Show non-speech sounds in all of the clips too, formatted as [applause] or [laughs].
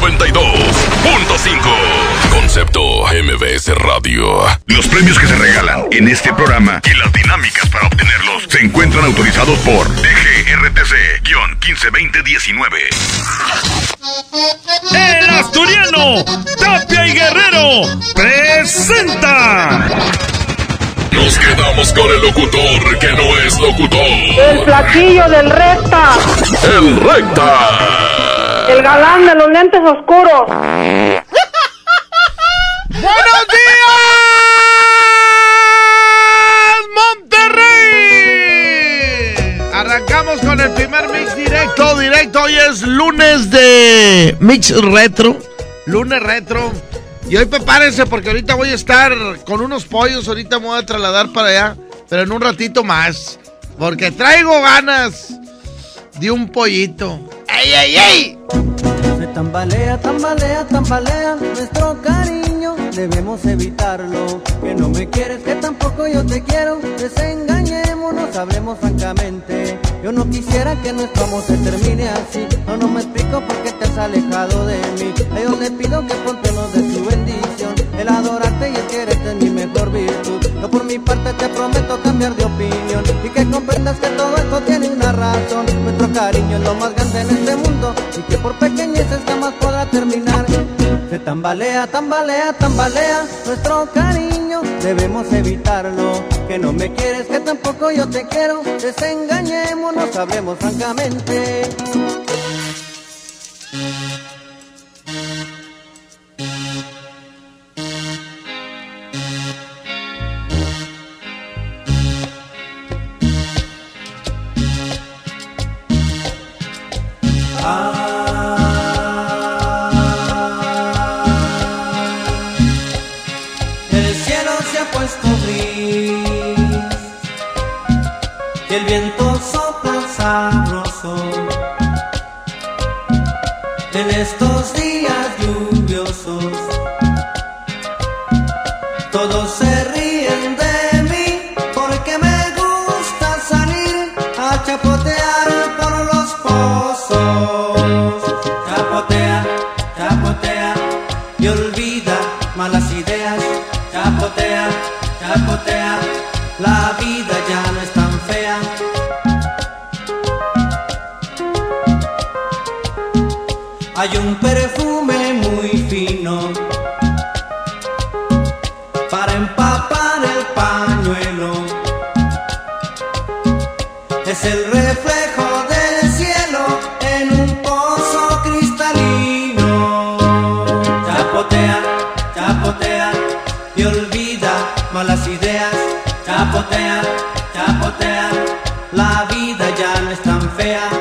92.5. Concepto MBS Radio. Los premios que se regalan en este programa y las dinámicas para obtenerlos se encuentran autorizados por DGRTC-152019. El asturiano Tapia y Guerrero presenta. Nos quedamos con el locutor que no es locutor. El platillo del recta. El recta. El galán de los lentes oscuros. ¡Buenos días, Monterrey! Arrancamos con el primer mix directo, directo. Hoy es lunes de mix retro. Lunes retro. Y hoy prepárense porque ahorita voy a estar con unos pollos. Ahorita me voy a trasladar para allá. Pero en un ratito más. Porque traigo ganas de un pollito. ¡Ey, ey, ey! Se tambalea, tambalea, tambalea nuestro cariño, debemos evitarlo. Que no me quieres, que tampoco yo te quiero. Desengañémonos, hablemos francamente. Yo no quisiera que nuestro amor se termine así. No, no me explico por qué te has alejado de mí. A Dios le pido que nos dé su bendición. El adorarte y el quererte es mi mejor virtud. Yo por mi parte te prometo cambiar de opinión y que comprendas que todo esto tiene una razón. Nuestro cariño es lo más grande en este mundo y que por pequeñeces jamás podrá terminar. Se tambalea, tambalea, tambalea nuestro cariño, debemos evitarlo. Que no me quieres, que tampoco yo te quiero. Desengañémonos, hablemos francamente. Malas ideas. Chapotea, chapotea, la vida ya no es tan fea.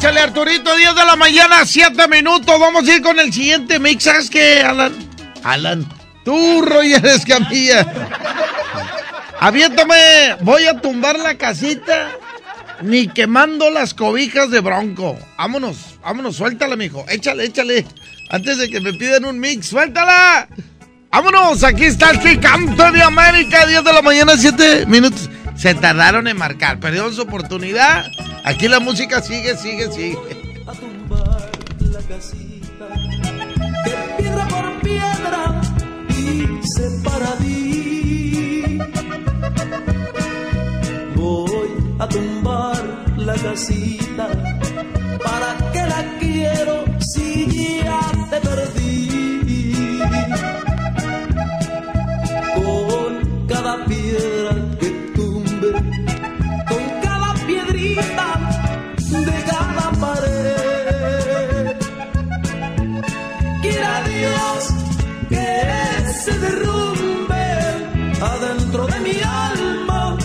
Échale Arturito, 10 de la mañana, 7 minutos. Vamos a ir con el siguiente mix. ¿Sabes qué, Alan? Alan, tú, Roger Escamilla. Aviéntame, voy a tumbar la casita ni quemando las cobijas de bronco. Vámonos, vámonos, suéltala, mijo. Échale, échale. Antes de que me pidan un mix, suéltala. Vámonos, aquí está el gigante de América, 10 de la mañana, 7 minutos. Se tardaron en marcar, perdieron su oportunidad. Aquí la música sigue, sigue, sigue. a tumbar la casita que piedra por piedra hice para ti. Voy a tumbar la casita para que la quiero derrumbe adentro de mi alma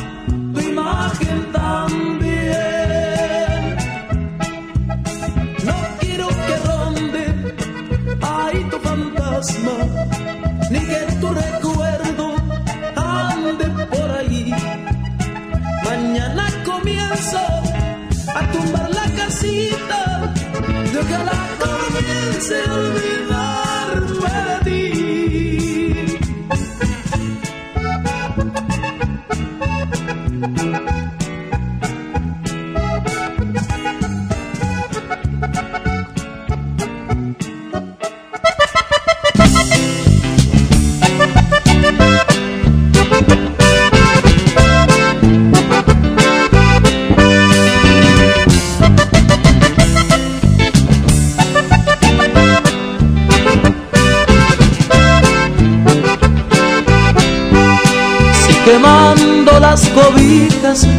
tu imagen también. No quiero que ronde ahí tu fantasma, ni que tu recuerdo ande por ahí. Mañana comienzo a tumbar la casita de ojalá comience a olvidarme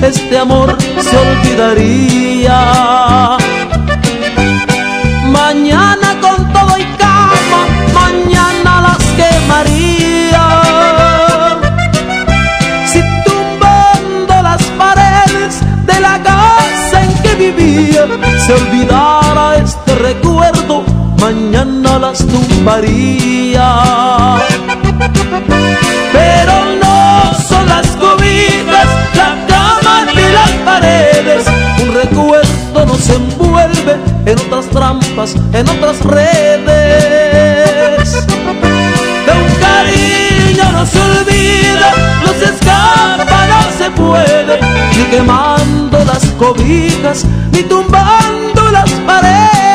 este amor se olvidaría. Mañana con todo y cama, mañana las quemaría. Si tumbando las paredes de la casa en que vivía se olvidara este recuerdo, mañana las tumbaría. Pero las cobijas, la cama ni las paredes. Un recuerdo nos envuelve en otras trampas, en otras redes. De un cariño no se olvida, no se escapa, no se puede, ni quemando las cobijas, ni tumbando las paredes.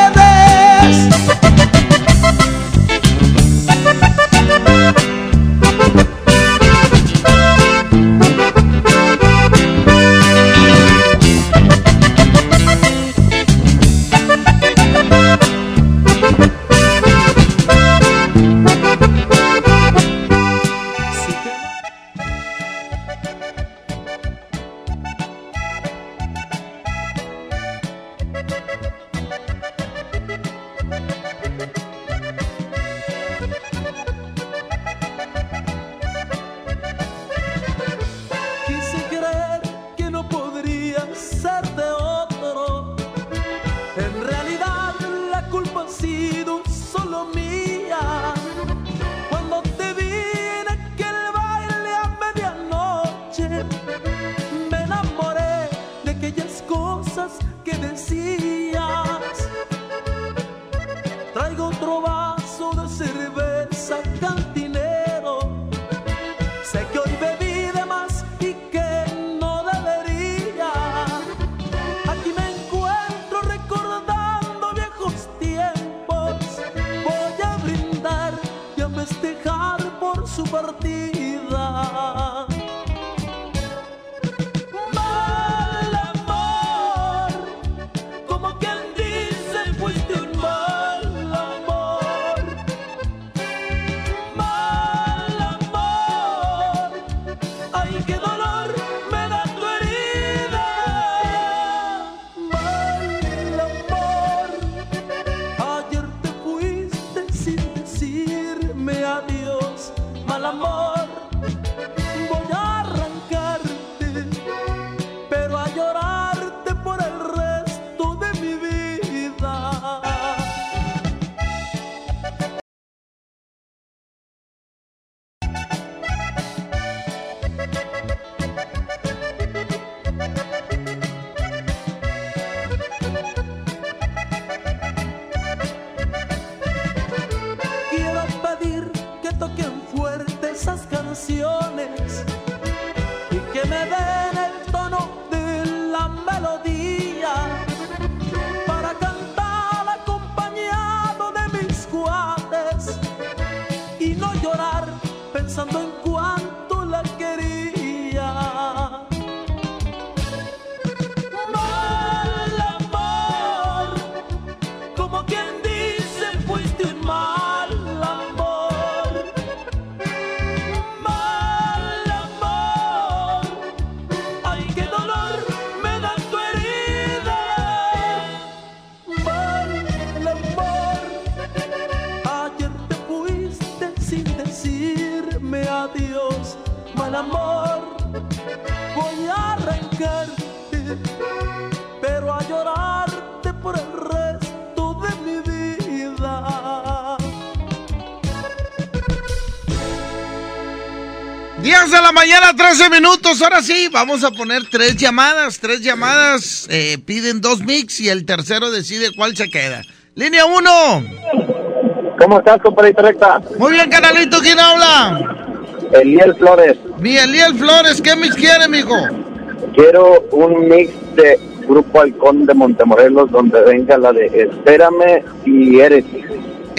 13 minutos. Ahora sí, vamos a poner tres llamadas. Tres llamadas. eh, piden dos mix y el tercero decide cuál se queda. Línea 1. ¿Cómo estás, compadrito recta? Muy bien, canalito. ¿Quién habla? Eliel Flores. Mi Eliel Flores. ¿Qué mix quiere, mijo? Quiero un mix de Grupo Halcón de Montemorelos donde venga la de Espérame y Eres.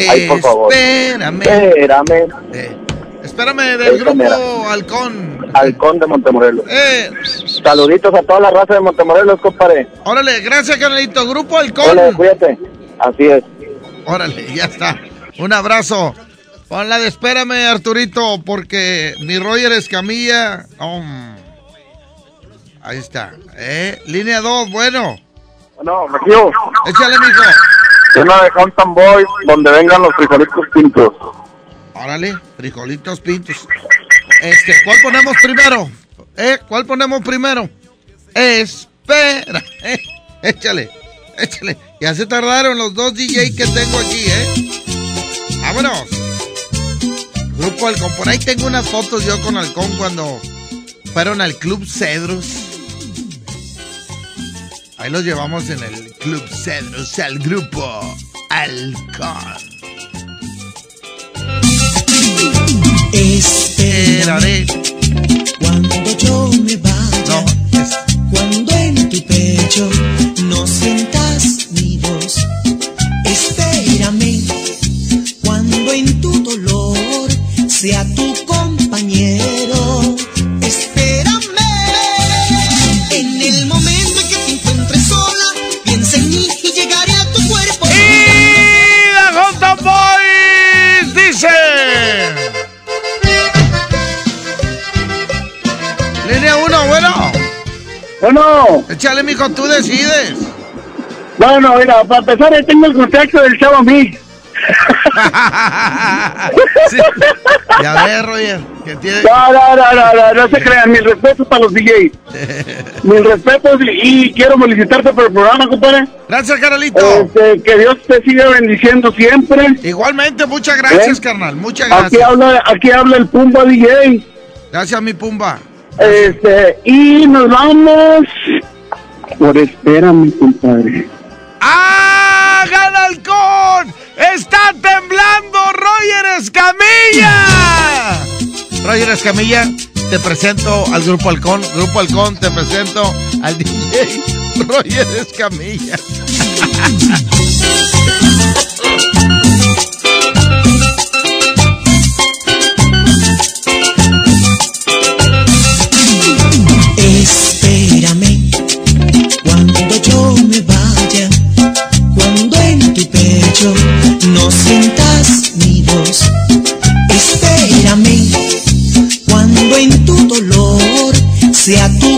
Ahí, por favor. Espérame. Espérame. Espérame del grupo. Halcón. Halcón de Montemorelos. Eh, Saluditos a toda la raza de Montemorelos, compadre. órale, gracias, canalito. Grupo Halcón. Órale, cuídate. Así es. Órale, [laughs] ya está. Un abrazo. Ponla de espérame, Arturito, porque mi Roger Escamilla. um, ahí está. ¿eh? Línea 2, bueno. No, Regio. Échale, mijo. Una de Hampton Boy donde vengan los frijolitos pintos. Órale, frijolitos pintos. Este, ¿cuál ponemos primero? ¿Eh? ¿Cuál ponemos primero? Espera. [laughs] eh, Échale, échale. Ya se tardaron los dos DJ que tengo aquí, ¿eh? vámonos. Grupo Halcón. Por ahí tengo unas fotos yo con Halcón cuando fueron al Club Cedros. Ahí los llevamos en el Club Cedros al grupo Halcón. Esperaré cuando yo me vaya. Cuando en tu pecho no sientas mi voz. Espérame cuando en tu dolor sea tu compañero. Bueno. Échale, mijo, tú decides. Bueno, mira, para empezar, tengo el contacto del chavo a mí. [laughs] Sí. Ya ves, Roger, que tiene... No, no, no, no, no, no se crean. Mis respetos para los DJs. [laughs] Mis respetos y, y quiero felicitarte por el programa, compadre. Gracias, carnalito. Este, que Dios te siga bendiciendo siempre. Igualmente, muchas gracias, ¿Eh? carnal. Muchas Aquí gracias. habla, aquí habla el Pumba DJ. Gracias, mi Pumba. Este, y nos vamos por espérame, compadre. ¡Ah! ¡Gana Halcón! ¡Está temblando Roger Escamilla! Roger Escamilla, te presento al Grupo Halcón. Grupo Halcón, te presento al [laughs] DJ Roger Escamilla. [laughs] no sientas mi voz. Espérame cuando en tu dolor sea tu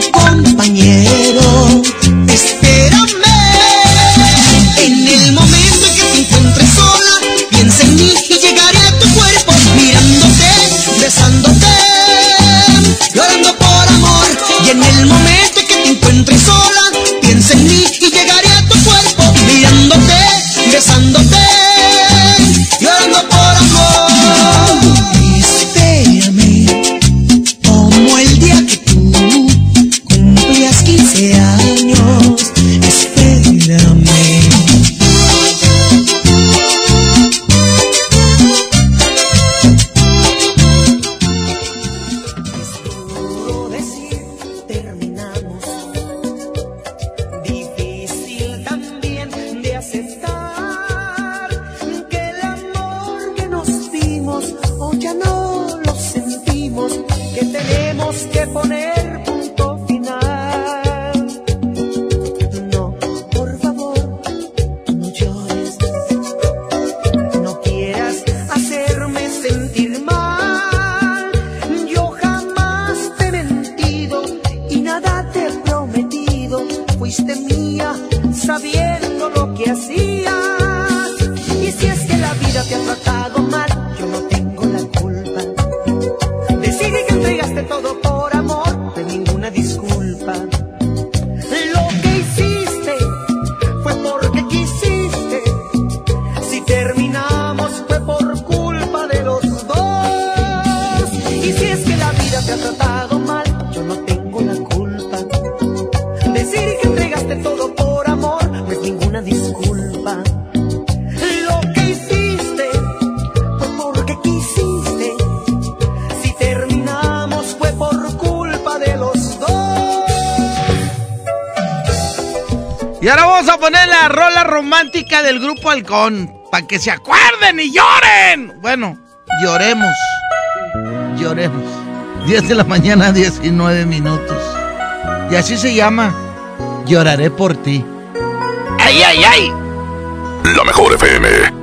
Fuiste mía sabiendo romántica del Grupo Halcón. Para que se acuerden y lloren. Bueno, lloremos. Lloremos. 10 de la mañana, 19 minutos. Y así se llama. Lloraré por ti. ¡Ay, ay, ay! La mejor FM.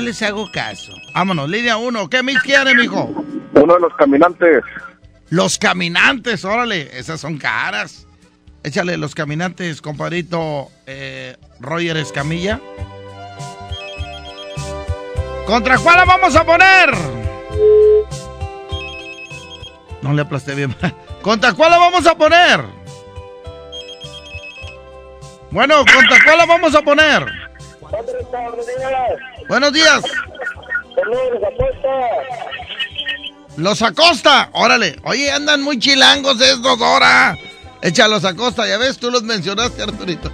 Yo les hago caso. Vámonos, línea uno. ¿Qué mix quiere, mijo? Uno de los caminantes. Los caminantes, órale, esas son caras. Échale los caminantes, compadrito eh, Roger Escamilla. ¿Contra cuál la vamos a poner? No le aplasté bien. [laughs] ¿Contra cuál la vamos a poner? Bueno, ¿contra cuál la vamos a poner? Buenos días. Los Acosta, órale. Oye, andan muy chilangos estos ahora. Échalos Acosta, ya ves, tú los mencionaste, Arturito.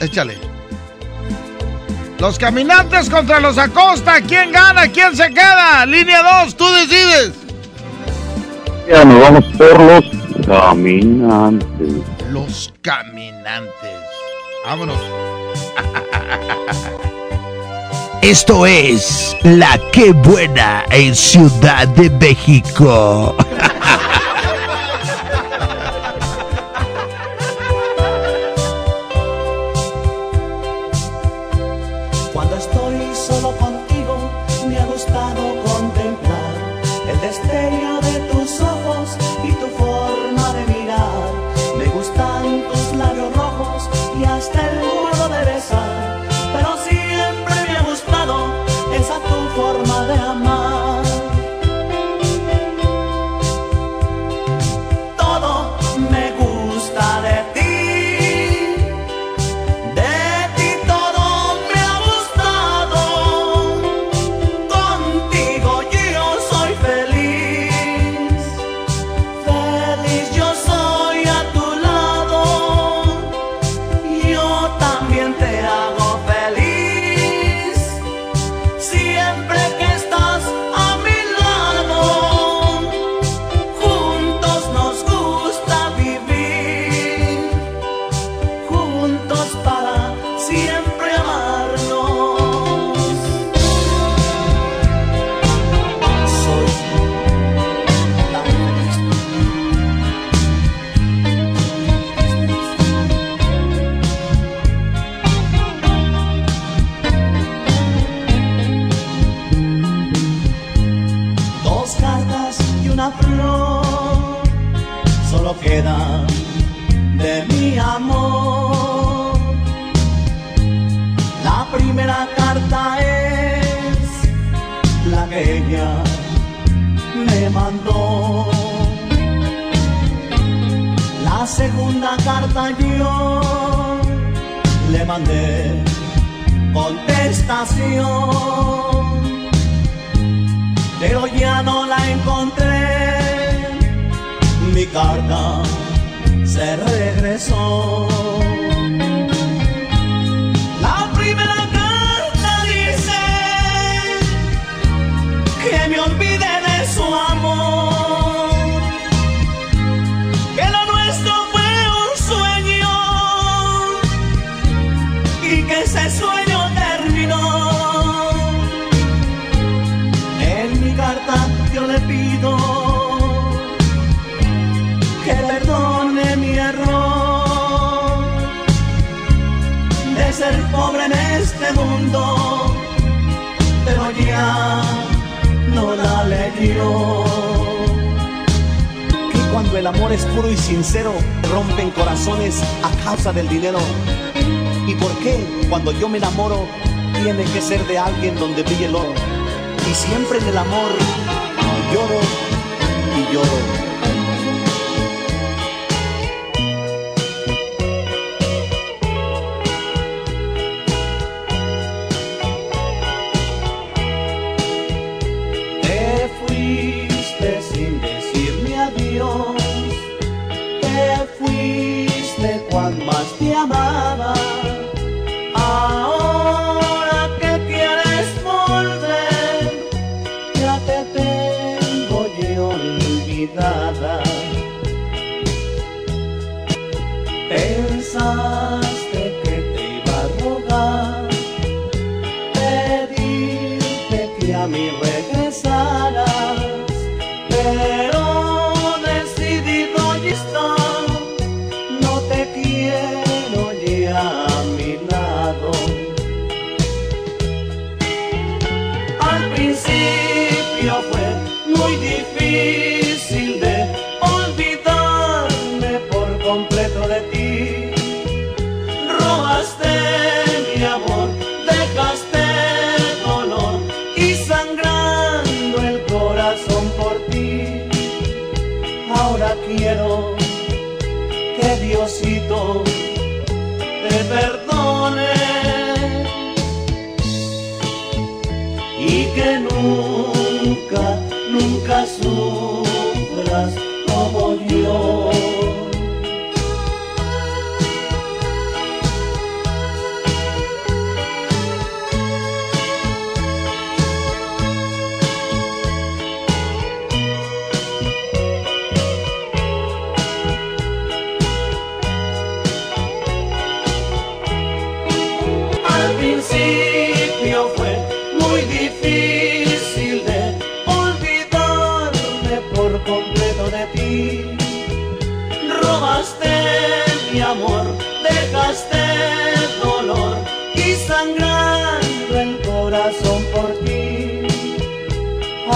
Échale. Los caminantes contra los Acosta. ¿Quién gana? ¿Quién se queda? Línea 2, tú decides. Ya nos vamos por los caminantes. Los caminantes. Vámonos. [laughs] Esto es La Que Buena en Ciudad de México. [laughs]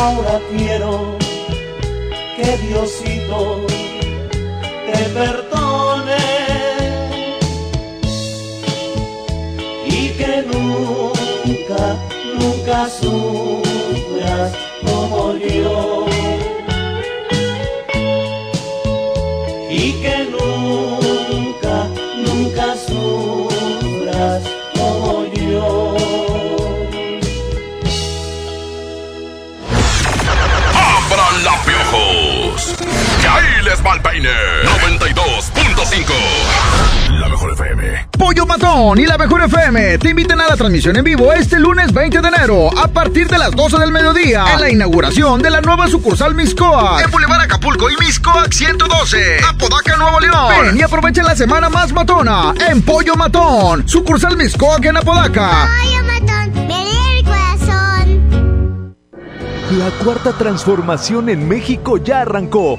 ahora quiero que Diosito te perdone y que nunca, nunca su Ahí les va el peine. 92.5. La mejor FM. Pollo Matón y la mejor FM te invitan a la transmisión en vivo este lunes 20 de enero a partir de las 12 del mediodía en la inauguración de la nueva sucursal Miscoac en Boulevard Acapulco y Miscoac 112, Apodaca, Nuevo León. Ven y aprovecha la semana más matona en Pollo Matón, sucursal Miscoac en Apodaca. Pollo Matón, la cuarta transformación en México ya arrancó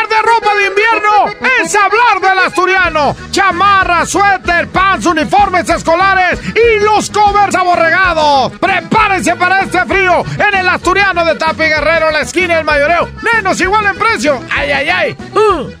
Ropa de invierno es hablar del asturiano. Chamarra, suéter, pants, uniformes escolares y los covers aborregados. Prepárense para este frío en el asturiano de Tapi Guerrero, la esquina del mayoreo. Menos igual en precio. Ay, ay, ay. Uh.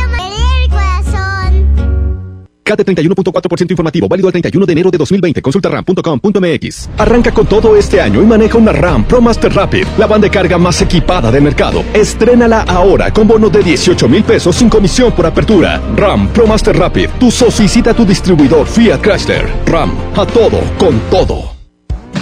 CAT 31.4% informativo, válido al 31 de enero de 2020. Consulta ram.com.mx. Arranca con todo este año y maneja una RAM Pro Master Rapid, la banda de carga más equipada del mercado. Estrénala ahora con bono de 18 mil pesos sin comisión por apertura. RAM Pro Master Rapid, tu solicita tu distribuidor Fiat Chrysler. RAM, a todo, con todo.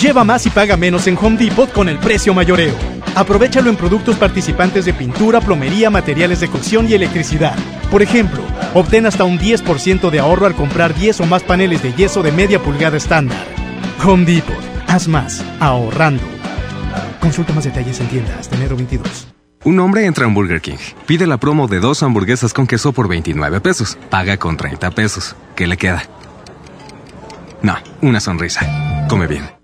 Lleva más y paga menos en Home Depot con el precio mayoreo. Aprovechalo en productos participantes de pintura, plomería, materiales de cocción y electricidad. Por ejemplo, obtén hasta un 10% de ahorro al comprar 10 o más paneles de yeso de media pulgada estándar. Home Depot. Haz más, ahorrando. Consulta más detalles en tiendas enero 22. Un hombre entra en Burger King, pide la promo de dos hamburguesas con queso por 29 pesos, paga con 30 pesos. ¿Qué le queda? No, una sonrisa. Come bien.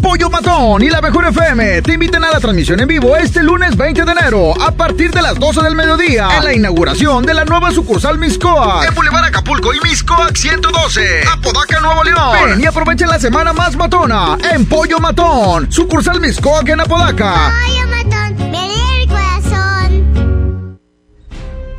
Pollo Matón y la Mejor FM te invitan a la transmisión en vivo este lunes 20 de enero a partir de las 12 del mediodía en la inauguración de la nueva sucursal Miscoac en Boulevard Acapulco y Miscoac 112 Apodaca, Nuevo León. Ven y aprovecha la semana más matona en Pollo Matón, sucursal Miscoac en Apodaca. Pollo Matón.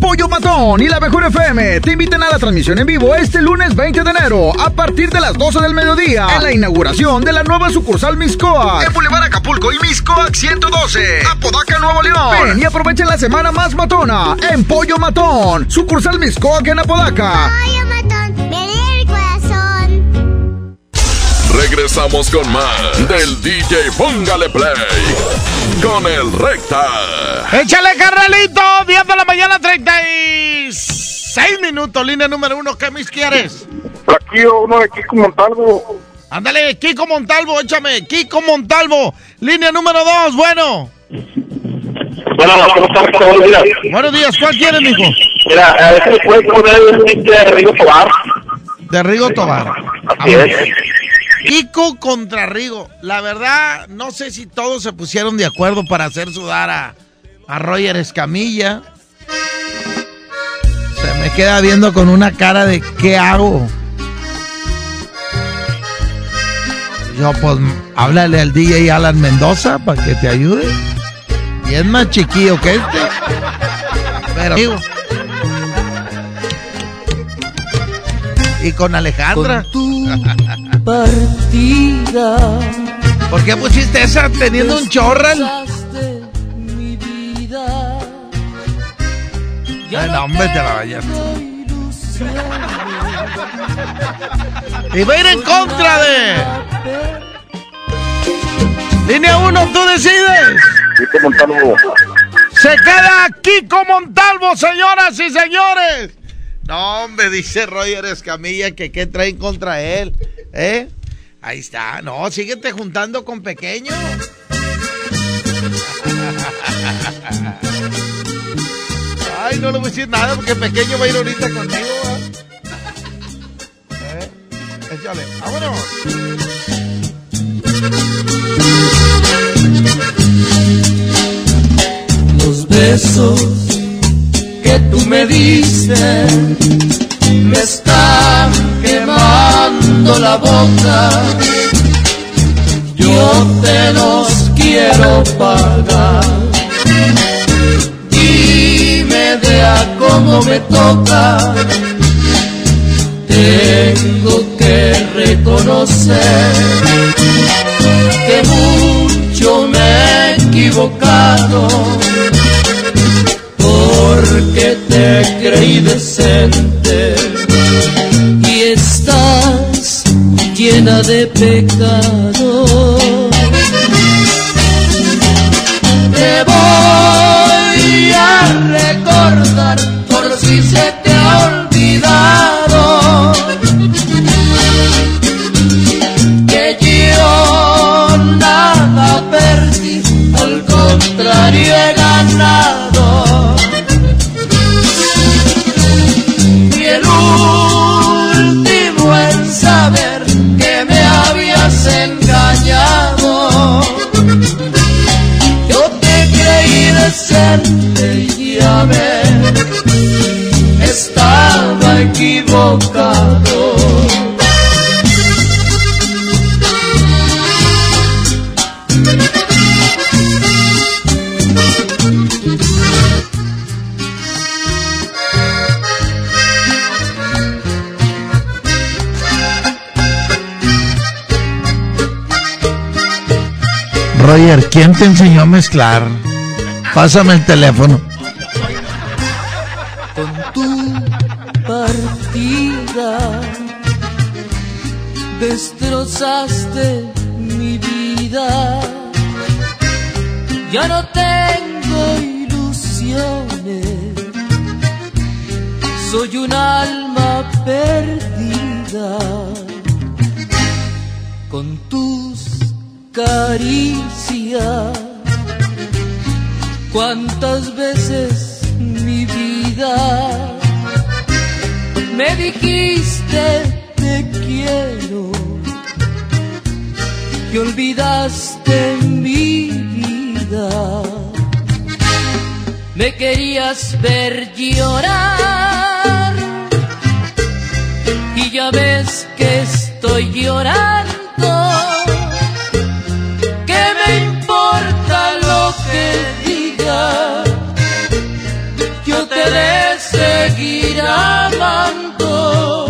Pollo Matón y la Mejor FM te invitan a la transmisión en vivo este lunes 20 de enero a partir de las 12 del mediodía en la inauguración de la nueva sucursal Miscoac en Boulevard Acapulco y Miscoac 112 Apodaca, Nuevo León. Ven y aprovechen la semana más matona en Pollo Matón, sucursal Miscoac en Apodaca. Pollo Matón. Regresamos con más del DJ Póngale Play con el Recta. Échale, carnalito. 10 de la mañana, 36 Seis minutos, línea número uno. ¿Qué mis quieres? Aquí uno de Kiko Montalvo. Ándale, Kiko Montalvo, échame. Kiko Montalvo, línea número dos, bueno. Bueno, buenos días. Buenos días, ¿cuál quieres, mijo? Mira, a veces puede poner un link de Rigo Tobar. De Rigo Tobar. Así es. Kiko contra Rigo. La verdad, no sé si todos se pusieron de acuerdo para hacer sudar a, a Roger Escamilla. Se me queda viendo con una cara de ¿qué hago? Yo, pues, háblale al DJ Alan Mendoza para que te ayude. Y es más chiquillo que este. Pero, amigo. Y con Alejandra. Partida. ¿Por qué pusiste esa teniendo un chorral? Mi vida. Ay, no, hombre, te la vayas. Y va a ir en contra de. Línea 1, tú decides. Kiko Montalvo. Se queda Kiko Montalvo, señoras y señores. No, hombre, dice Roger Escamilla que qué traen contra él. ¿Eh? Ahí está. No, síguete juntando con pequeño. [laughs] Ay, no le voy a decir nada porque pequeño va a ir ahorita conmigo. ¿eh? ¿Eh? Échale, vámonos. Los besos que tú me diste me están la boca. Yo te los quiero pagar. Dime de a cómo me toca. Tengo que reconocer que mucho me he equivocado porque te creí decente llena de pecado. Te voy a recordar por si se te ha olvidado decente y estaba equivocado. Roger, ¿quién te enseñó a mezclar? Pásame el teléfono. con tu partida destrozaste mi vida. Ya no tengo ilusiones, soy un alma perdida con tus caricias. ¿Cuántas veces mi vida me dijiste te quiero y olvidaste mi vida? Me querías ver llorar y ya ves que estoy llorando. Yo te de seguir amando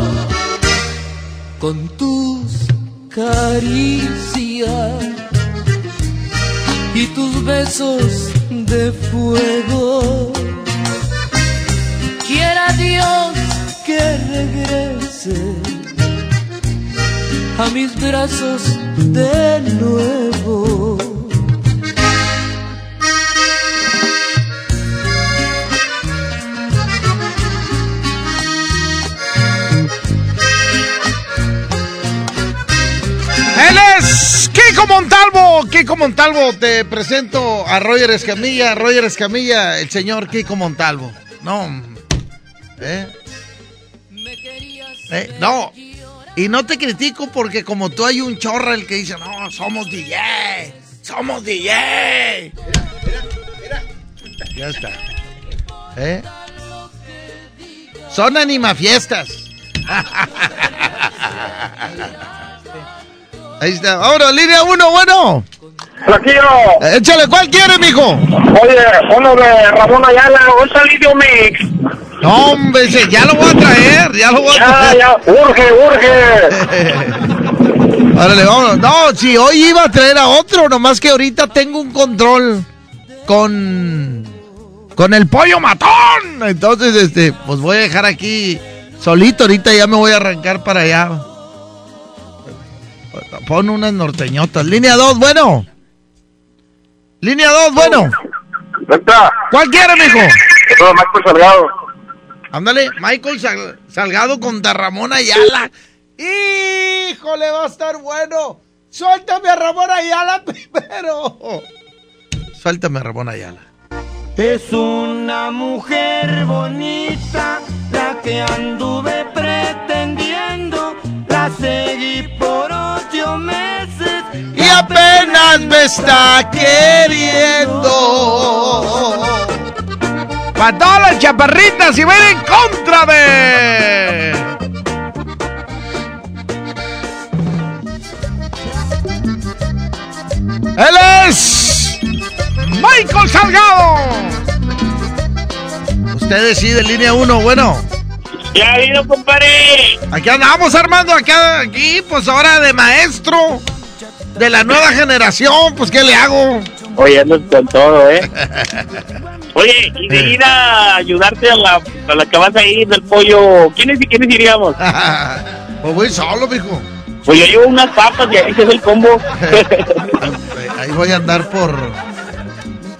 con tus caricias y tus besos de fuego. Quiera Dios que regrese a mis brazos de nuevo. Kiko Montalvo, Kiko Montalvo, te presento a Roger Escamilla, Roger Escamilla, el señor Kiko Montalvo. No, ¿eh? ¿Eh? No, y no te critico porque como tú hay un chorra el que dice, no, somos DJ, somos DJ. Ya está. ¿Eh? Son animafiestas. [laughs] Ahí está. Ahora, línea uno, bueno. Flaquillo. Échale, ¿cuál quiere, mijo? Oye, uno de Ramón Ayala, un salidio mix. No, hombre, ya lo voy a traer, ya lo voy a Ya, traer. ya, urge, urge. [laughs] Órale, vámonos. No, si hoy iba a traer a otro, nomás que ahorita tengo un control con con el pollo matón. Entonces, este, pues voy a dejar aquí solito. Ahorita ya me voy a arrancar para allá. Pon unas norteñotas. Línea 2, bueno. Línea 2, bueno. ¿Cuál quiere, mijo? No, Marco Salgado. Ándale, Michael Sal- Salgado contra Ramón Ayala. ¡Híjole, va a estar bueno! ¡Suéltame a Ramón Ayala [laughs] primero! Suéltame a Ramón Ayala. Es una mujer bonita la que anduve pretendiendo. La seguí por meses Y apenas me está queriendo. Para todas las chaparritas y ven en contra de. Él es Michael Salgado. Usted decide línea 1, bueno. Ya vino, compadre. Aquí andamos, Armando, acá, aquí, pues ahora de maestro de la nueva generación, pues ¿qué le hago? Oye, andas con todo, ¿eh? [laughs] Oye, y de ir a ayudarte a la, a la que vas a ir del pollo, ¿quiénes y quiénes iríamos? [laughs] Pues voy solo, mijo. Pues yo llevo unas papas y ahí se es el combo. [laughs] Ahí voy a andar por.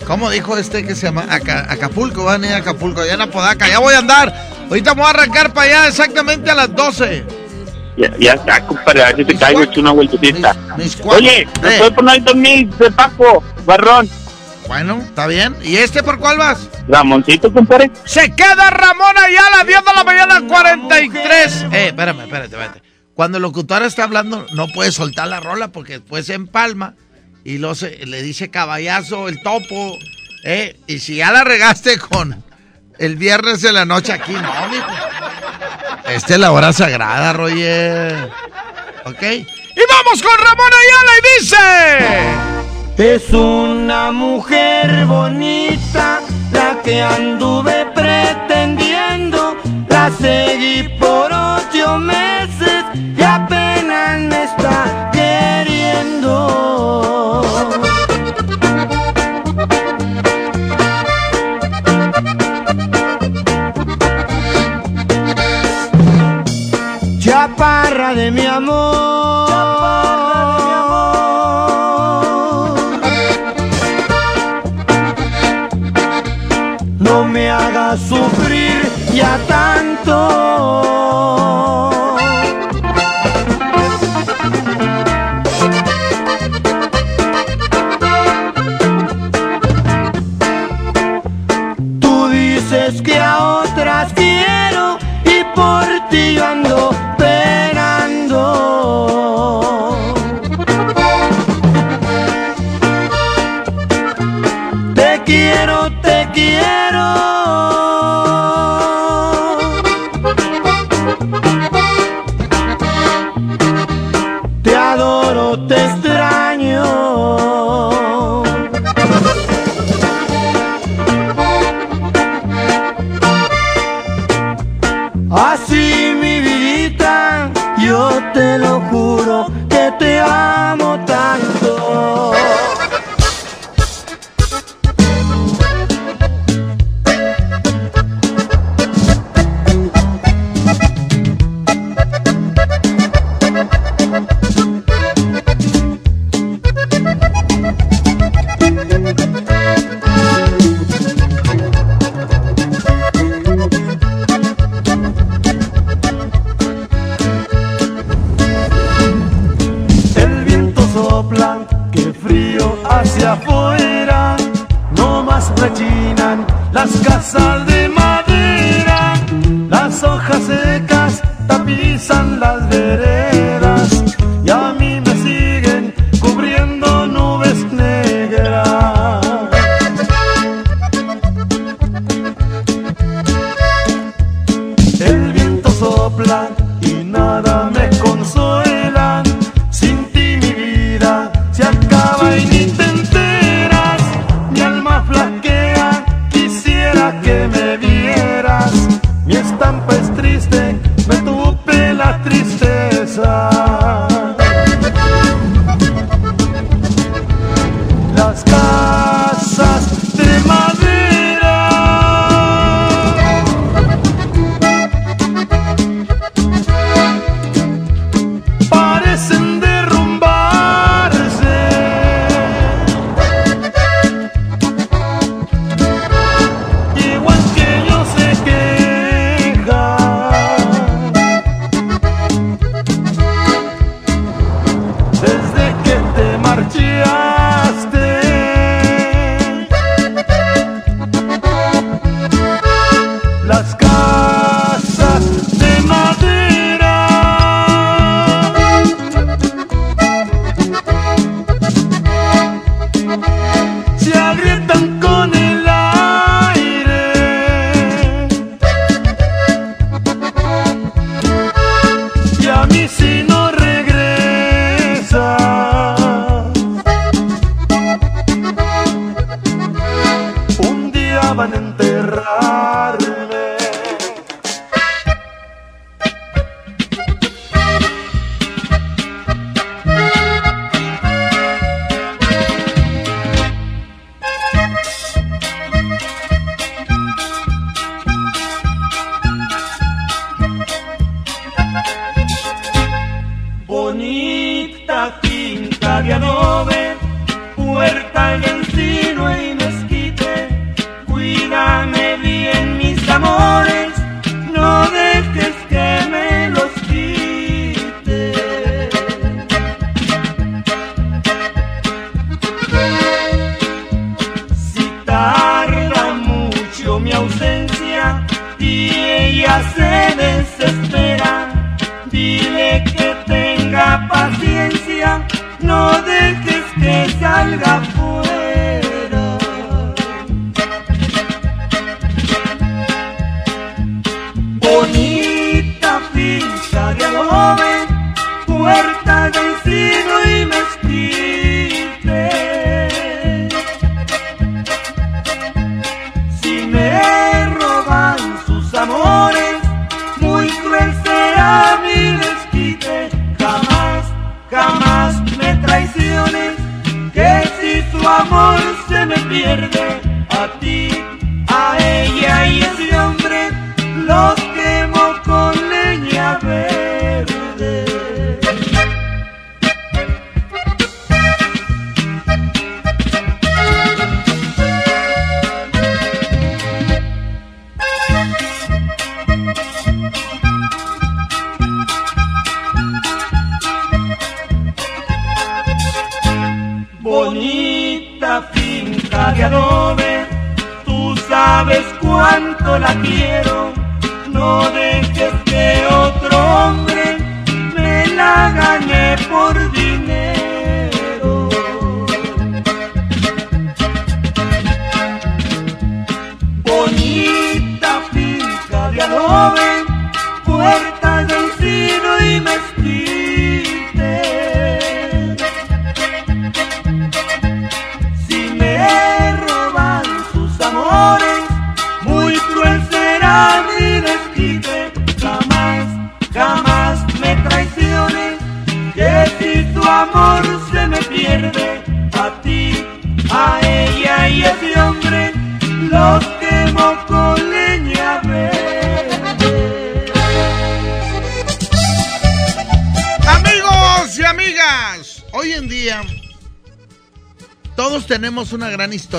¿Cómo dijo este que se llama? Aca- Acapulco, van a ir a Acapulco, allá en Apodaca. Ya voy a andar. Ahorita voy a arrancar para allá exactamente a las 12. ya, ya está, compadre, a ver si te caigo, hecho una vueltecita. Oye, ¿me Eh. puedes poner mix de Paco, Barrón? Bueno, está bien. ¿Y este por cuál vas? Ramoncito, compadre. Se queda Ramón Ayala, 10 de la mañana, 43. Eh, espérame, espérate, espérate. Cuando el locutor está hablando, no puede soltar la rola porque después se empalma y lo se- le dice caballazo, el topo. Eh, y si ya la regaste con el viernes de la noche aquí, no, mijo. Esta es la hora sagrada, Roger. ¿Ok? Y vamos con Ramón Ayala y dice. Es una mujer bonita la que anduve pretendiendo. La seguí Chaparra de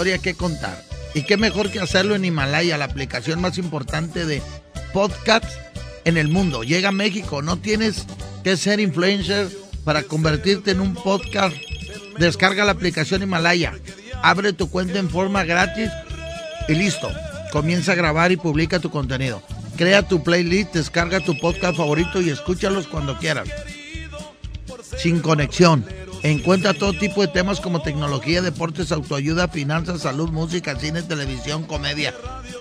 historia que contar. Y qué mejor que hacerlo en Himalaya, la aplicación más importante de podcast en el mundo. Llega a México, no tienes que ser influencer para convertirte en un podcast. Descarga la aplicación Himalaya, abre tu cuenta en forma gratis y listo. Comienza a grabar y publica tu contenido. Crea tu playlist, descarga tu podcast favorito y escúchalos cuando quieras. Sin conexión Encuentra todo tipo de temas como tecnología, deportes, autoayuda, finanzas, salud, música, cine, televisión, comedia.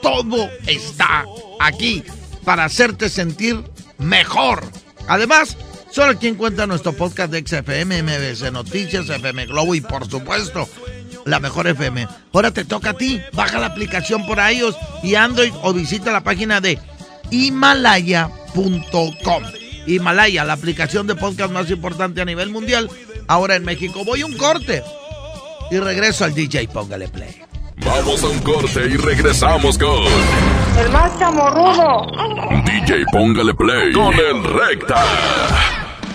Todo está aquí para hacerte sentir mejor. Además, solo aquí encuentra nuestro podcast de XFM, MBC Noticias, FM Globo y por supuesto la mejor FM. Ahora te toca a ti. Baja la aplicación por iOS y Android o visita la página de himalaya.com. Himalaya, la aplicación de podcast más importante a nivel mundial, ahora en México. Voy a un corte y regreso al DJ Póngale Play. Vamos a un corte y regresamos con El más chamorrudo. DJ Póngale Play con el Recta.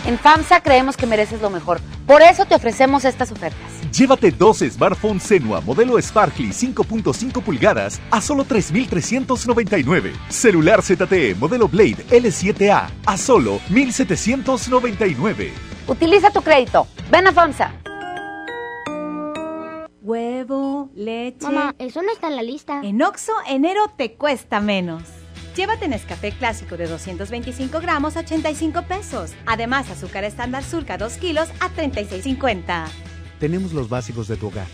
En FAMSA creemos que mereces lo mejor. Por eso te ofrecemos estas ofertas. Llévate dos smartphones Senua modelo Sparkly 5.5 pulgadas a solo 3.399. Celular ZTE modelo Blade L7A a solo 1.799. Utiliza tu crédito. Ven a FAMSA. Huevo, leche. Mamá, eso no está en la lista. En Oxo, enero te cuesta menos. Llévate Nescafé clásico de 225 gramos a 85 pesos. Además, azúcar estándar surca 2 kilos a 36,50. Tenemos los básicos de tu hogar.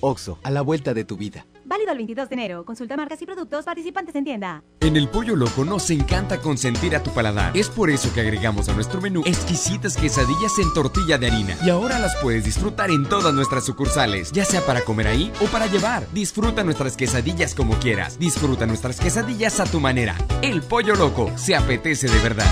Oxo, a la vuelta de tu vida. Válido el 22 de enero. Consulta marcas y productos participantes en tienda. En el Pollo Loco nos encanta consentir a tu paladar. Es por eso que agregamos a nuestro menú exquisitas quesadillas en tortilla de harina. Y ahora las puedes disfrutar en todas nuestras sucursales, ya sea para comer ahí o para llevar. Disfruta nuestras quesadillas como quieras. Disfruta nuestras quesadillas a tu manera. El Pollo Loco se apetece de verdad.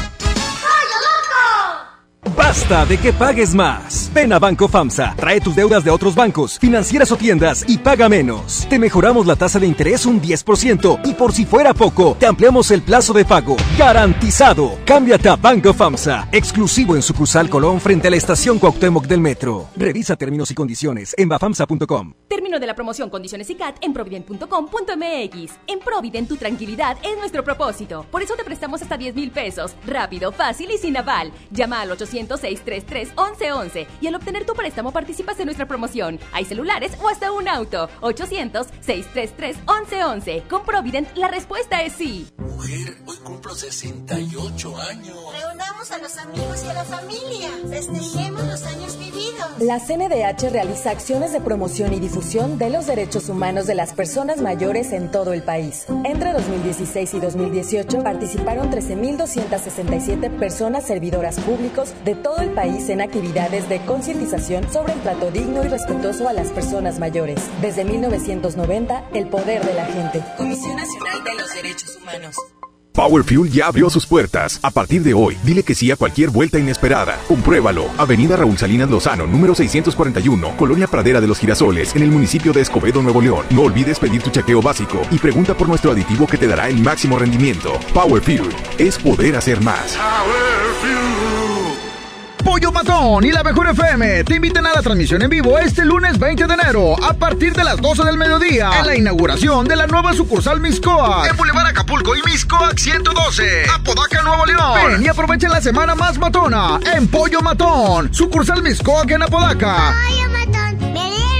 Basta de que pagues más. Ven a Banco FAMSA, trae tus deudas de otros bancos, financieras o tiendas y paga menos. Te mejoramos la tasa de interés un 10% y por si fuera poco, te ampliamos el plazo de pago. Garantizado. Cámbiate a Banco FAMSA, exclusivo en sucursal Colón frente a la estación Cuauhtémoc del Metro. Revisa términos y condiciones en bafamsa.com. Término de la promoción, condiciones y CAT en provident.com.mx. En Provident tu tranquilidad es nuestro propósito. Por eso te prestamos hasta 10 mil pesos. Rápido, fácil y sin aval. Llama al 800-633-1111 y al obtener tu préstamo participas en nuestra promoción. Hay celulares o hasta un auto. 800-633-1111. Con Provident la respuesta es sí. Mujer, hoy cumplo 68 años. Reunamos a los amigos y a la familia. Festejemos los años vividos. La CNDH realiza acciones de promoción y difusión de los derechos humanos de las personas mayores en todo el país. Entre 2016 y 2018 participaron 13.267 personas servidoras públicos de todo el país en actividades de concientización sobre el trato digno y respetuoso a las personas mayores. Desde 1990, el poder de la gente. Comisión Nacional de los Derechos Humanos. Power Fuel ya abrió sus puertas. A partir de hoy, dile que sí a cualquier vuelta inesperada. Compruébalo. Avenida Raúl Salinas Lozano, número 641, Colonia Pradera de los Girasoles, en el municipio de Escobedo, Nuevo León. No olvides pedir tu chequeo básico y pregunta por nuestro aditivo que te dará el máximo rendimiento. Power Fuel es poder hacer más. Pollo Matón y la Mejor FM te invitan a la transmisión en vivo este lunes 20 de enero a partir de las 12 del mediodía en la inauguración de la nueva sucursal Miscoac en Boulevard Acapulco y Miscoac 112, Apodaca, Nuevo León. Ven y aprovecha la semana más matona en Pollo Matón, sucursal Miscoac en Apodaca. Pollo matón, corazón.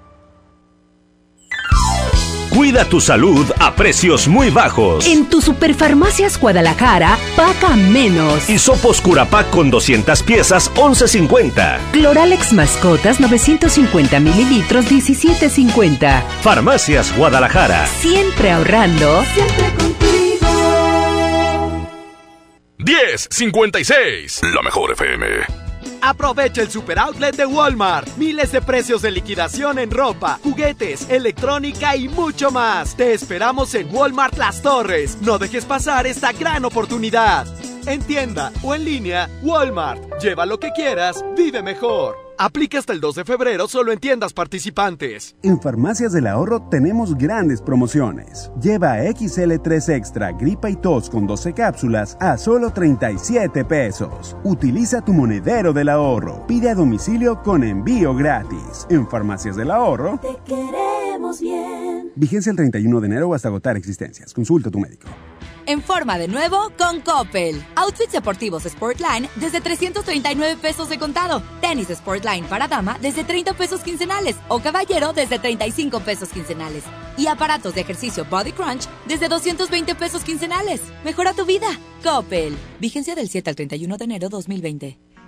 Cuida tu salud a precios muy bajos. En tu Superfarmacias Guadalajara, paga menos. Hisopos Curapac con 200 piezas, 11.50. Cloralex Mascotas 950 mililitros, 17.50. Farmacias Guadalajara. Siempre ahorrando. Siempre contigo. 1056. La mejor FM. Aprovecha el super outlet de Walmart. Miles de precios de liquidación en ropa, juguetes, electrónica y mucho más. Te esperamos en Walmart Las Torres. No dejes pasar esta gran oportunidad. En tienda o en línea, Walmart. Lleva lo que quieras, vive mejor. Aplica hasta el 2 de febrero solo en tiendas participantes. En Farmacias del Ahorro tenemos grandes promociones. Lleva XL3 Extra Gripa y Tos con 12 cápsulas a solo 37 pesos. Utiliza tu monedero del ahorro. Pide a domicilio con envío gratis. En Farmacias del Ahorro. Te queremos bien. Vigencia el 31 de enero o hasta agotar existencias. Consulta a tu médico. En forma de nuevo con Coppel. Outfits deportivos Sportline desde 339 pesos de contado. Tenis Sportline para dama desde 30 pesos quincenales. O caballero desde 35 pesos quincenales. Y aparatos de ejercicio Body Crunch desde 220 pesos quincenales. Mejora tu vida. Coppel. Vigencia del 7 al 31 de enero 2020.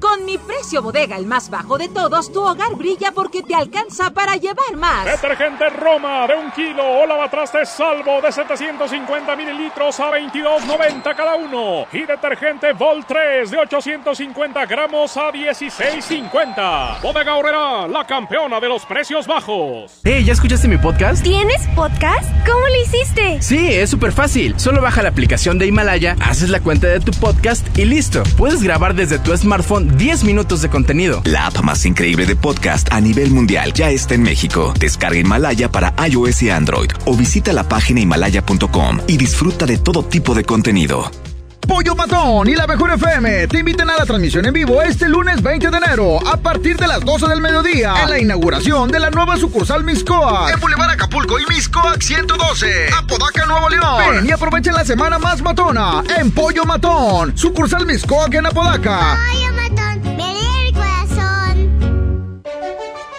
Con mi precio bodega, el más bajo de todos, tu hogar brilla porque te alcanza para llevar más. Detergente Roma de un kilo o lavatrastes salvo de 750 mililitros a 22.90 cada uno. Y detergente Vol 3 de 850 gramos a 16.50. Bodega Horrera, la campeona de los precios bajos. Hey, ¿ya escuchaste mi podcast? ¿Tienes podcast? ¿Cómo lo hiciste? Sí, es súper fácil. Solo baja la aplicación de Himalaya, haces la cuenta de tu podcast y listo. Puedes grabar desde tu smartphone 10 minutos de contenido. La app más increíble de podcast a nivel mundial ya está en México. Descarga Himalaya para iOS y Android o visita la página himalaya.com y disfruta de todo tipo de contenido. Pollo Matón y la Mejor FM te invitan a la transmisión en vivo este lunes 20 de enero a partir de las 12 del mediodía en la inauguración de la nueva sucursal Miscoac en Boulevard Acapulco y Miscoac 112 Apodaca, Nuevo León. Ven y aprovechen la semana más matona en Pollo Matón, sucursal Miscoac en Apodaca.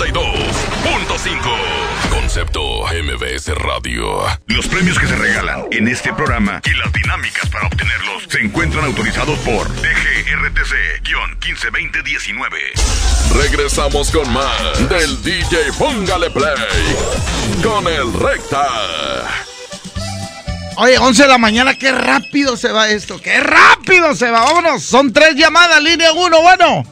92.5. Concepto MBS Radio. Los premios que se regalan en este programa y las dinámicas para obtenerlos se encuentran autorizados por DGRTC-152019. Regresamos con más del DJ Póngale Play con el Recta. Oye, 11 de la mañana, qué rápido se va esto, qué rápido se va. Vámonos, son tres llamadas, línea uno, bueno.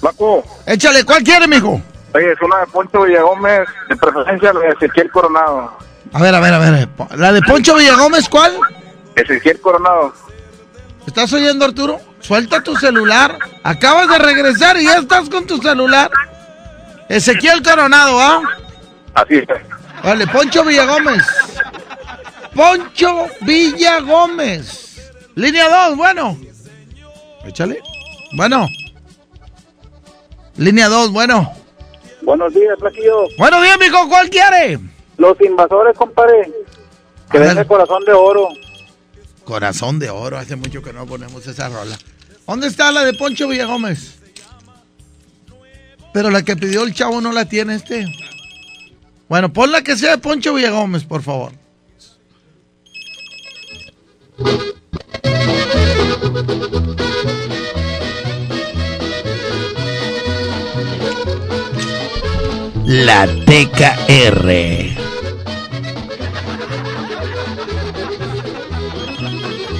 Paco. Échale, ¿cuál quiere, mijo? Oye, es una de Poncho Villagómez, de preferencia la de Ezequiel Coronado. A ver, a ver, a ver. ¿La de Poncho Villagómez cuál? Ezequiel Coronado. ¿Estás oyendo, Arturo? Suelta tu celular. Acabas de regresar y ya estás con tu celular. Ezequiel Coronado, ¿ah? Así es. Vale, Poncho Villagómez. Poncho Villagómez. Línea 2, bueno. Échale. Bueno. Línea 2, bueno. Buenos días, Flaquillo. Buenos días, mijo. ¿Cuál quiere? Los invasores, compadre. Que el corazón de oro. Corazón de oro. Hace mucho que no ponemos esa rola. ¿Dónde está la de Poncho Villagómez? Pero la que pidió el chavo no la tiene este. Bueno, pon la que sea de Poncho Villagómez, por favor. La TKR.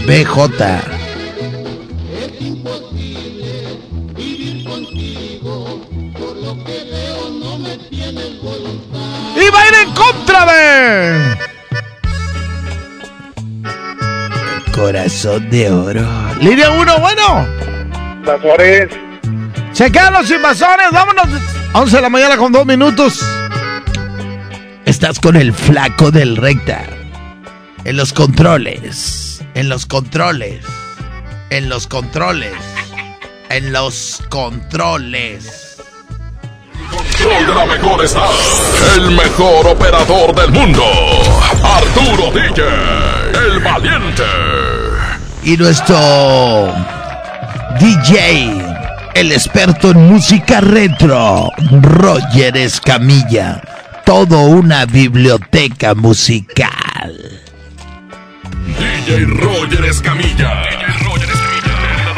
BJ. Y va a ir en contra de. Corazón de oro. Línea 1, bueno. Invasores. Chequean los invasores, vámonos. 11 de la mañana con 2 minutos. Estás con el flaco del recta. En los controles. En los controles. En los controles. En los controles. Control de la mejor está. El mejor operador del mundo. Arturo DJ. El valiente. Y nuestro DJ, el experto en música retro, Roger Escamilla. Todo una biblioteca musical. DJ Roger Escamilla. DJ Roger Escamilla. En la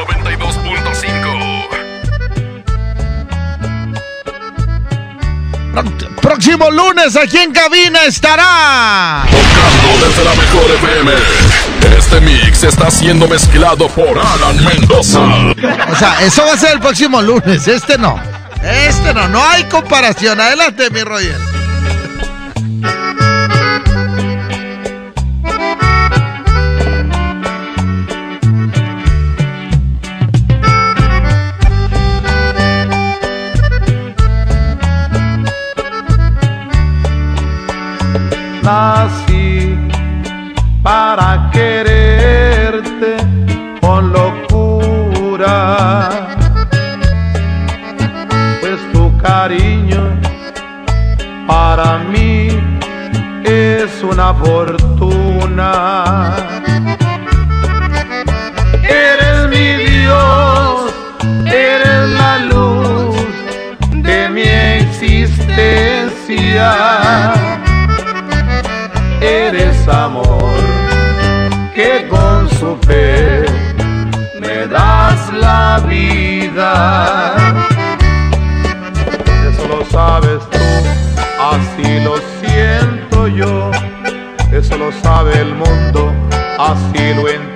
92.5. Próximo lunes aquí en cabina estará. Tocando desde la mejor FM. Este mix está siendo mezclado por Alan Mendoza. O sea, eso va a ser el próximo lunes. Este no. Este no. No hay comparación. Adelante, mi Roger. nací para una fortuna. Eres mi Dios, eres la luz de mi existencia eres amor que con su fe me das la vida. Eso lo sabes tú, así lo. Eso lo sabe el mundo, así lo entiendo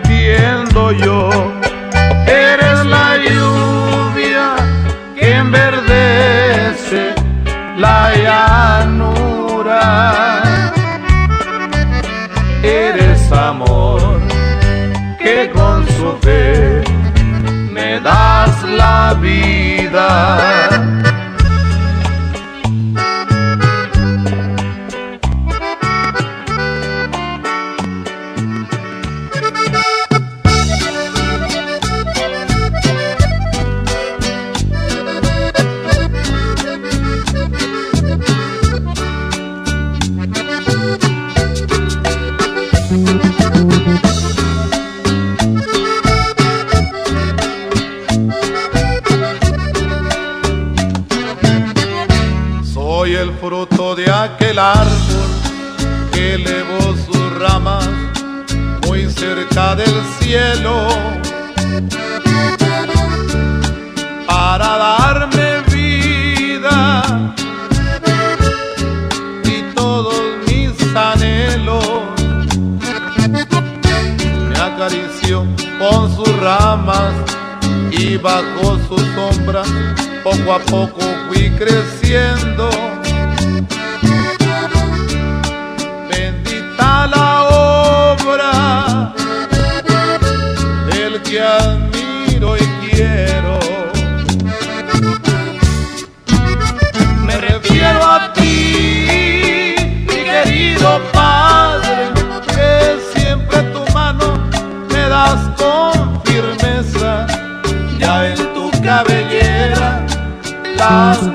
las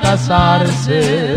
casarse.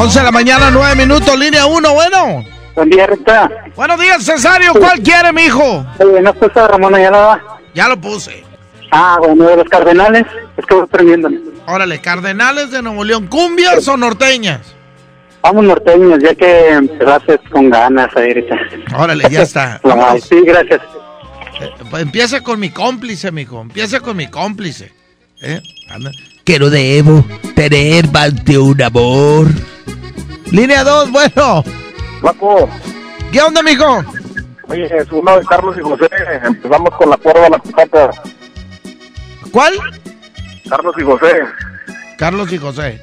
11 de la mañana, 9 minutos, línea 1, bueno. Buen día, Recta. Buenos días, Cesario. ¿Cuál quiere, mijo? Oye, ¿no puso a Ramón Ayala? Ya lo puse. Ah, bueno, de los Cardenales. Es que voy prendiendo. Órale, Cardenales de Nuevo León. ¿Cumbias o norteñas? Vamos norteños, ya que empezaste con ganas ahí ahorita. Órale, ya está. [laughs] Vámonos. sí, gracias. Eh, pues empieza con mi cómplice, mijo. Empieza con mi cómplice. ¿Eh? Anda. Que no debo tener más de un amor. Línea 2, bueno. Guapo. ¿Qué onda, mijo? Oye, es uno de Carlos y José. Empezamos con la cuerda de la picata. ¿Cuál? Carlos y José. Carlos y José.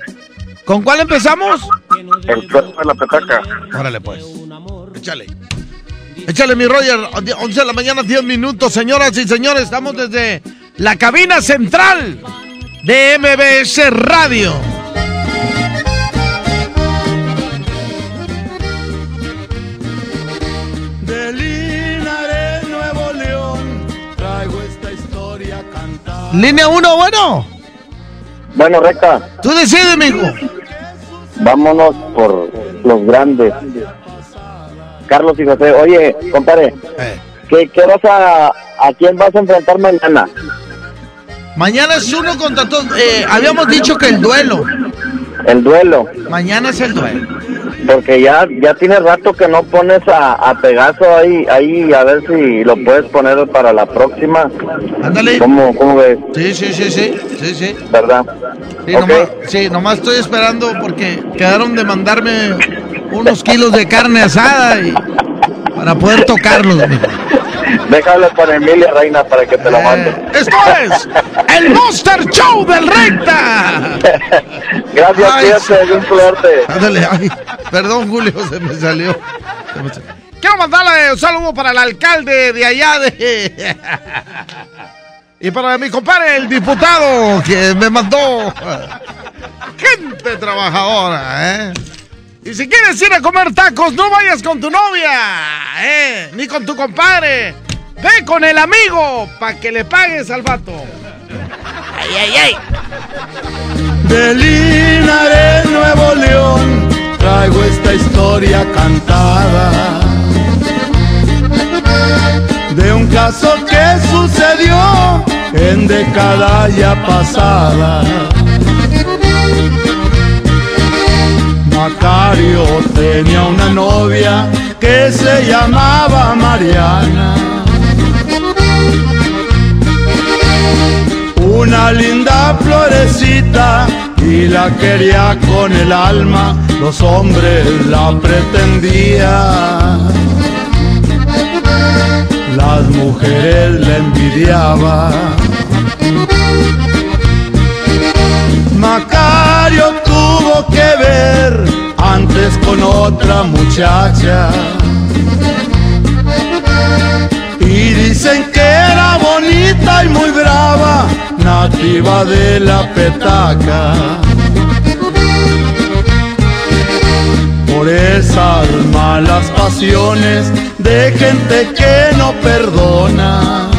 ¿Con cuál empezamos? El cuerpo de la petaca. Órale, pues. Échale. Échale, mi Roger. 11 de la mañana, 10 minutos. Señoras y señores, estamos desde la cabina central de MBS Radio. Línea 1, bueno. Bueno, Recta, Tú decides, mijo. vámonos por los grandes. Carlos y José. Oye, compadre, Eh. ¿qué, qué vas a, a quién vas a enfrentar mañana? Mañana es uno contra todos. Eh, habíamos dicho que el duelo. El duelo. Mañana es el duelo. Porque ya ya tiene rato que no pones a, a Pegaso ahí, ahí a ver si lo puedes poner para la próxima. Ándale. ¿Cómo, cómo ves? Sí, sí, sí, sí, sí, sí. ¿Verdad? Sí, nomás, sí, nomás estoy esperando porque quedaron de mandarme unos kilos de carne asada y para poder tocarlos. Déjalo para Emilia Reina para que te lo mande. Esto es el Monster Show del Recta. Gracias, Ay, cuídate, un suerte. Ándale, ay, perdón Julio, se me salió. Se me salió. Quiero mandarle un saludo para el alcalde de allá de... Y para mi compadre, el diputado, que me mandó gente trabajadora, ¿eh? Y si quieres ir a comer tacos, no vayas con tu novia, ¿eh? Ni con tu compadre. Ve con el amigo para que le pagues al vato. ¡Ay, ay, ay! De Linares, Nuevo León, traigo esta historia cantada. De un caso que sucedió en década ya pasada. Macario tenía una novia que se llamaba Mariana. Una linda florecita y la quería con el alma, los hombres la pretendían. Las mujeres la envidiaban. Macario que ver antes con otra muchacha. Y dicen que era bonita y muy brava, nativa de la petaca. Por esas malas pasiones de gente que no perdona.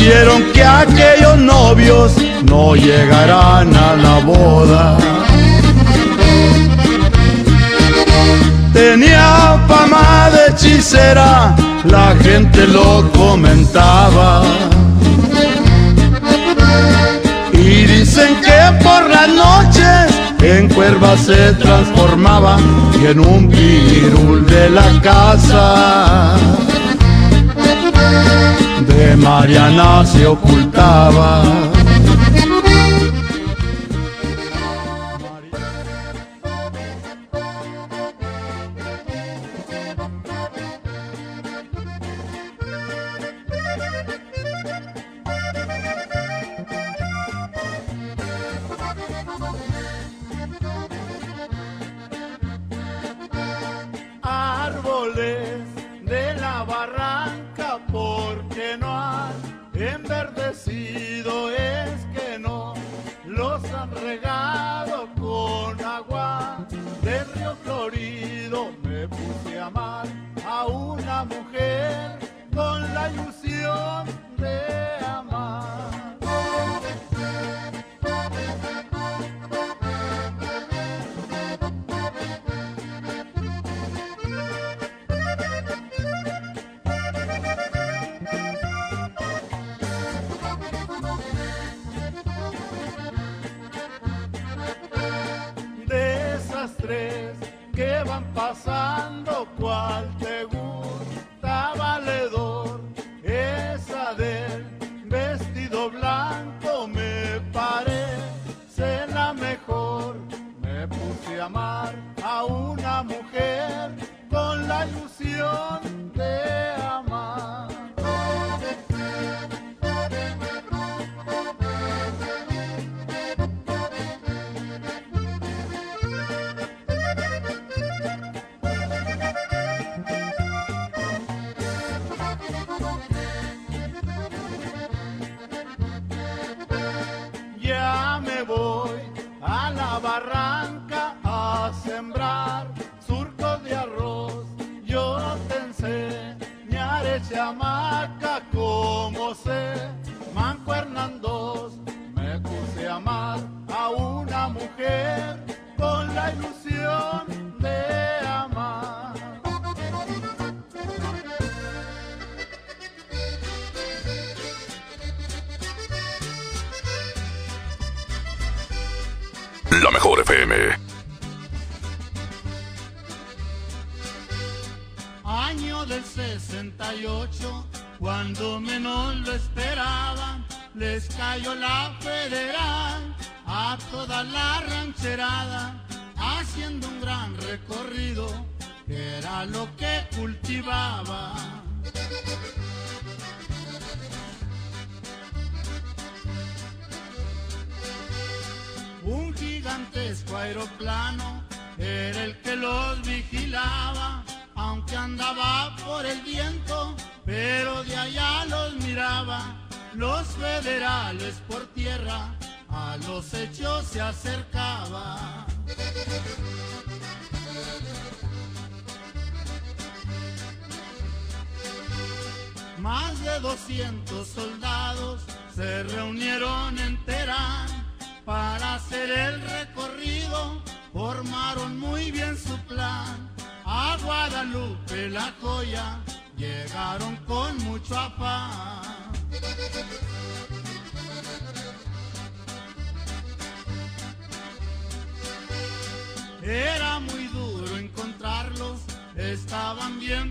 Hicieron que aquellos novios no llegaran a la boda. Tenía fama de hechicera, la gente lo comentaba. Y dicen que por las noches en cuerva se transformaba y en un virul de la casa de Mariana se ocultaba.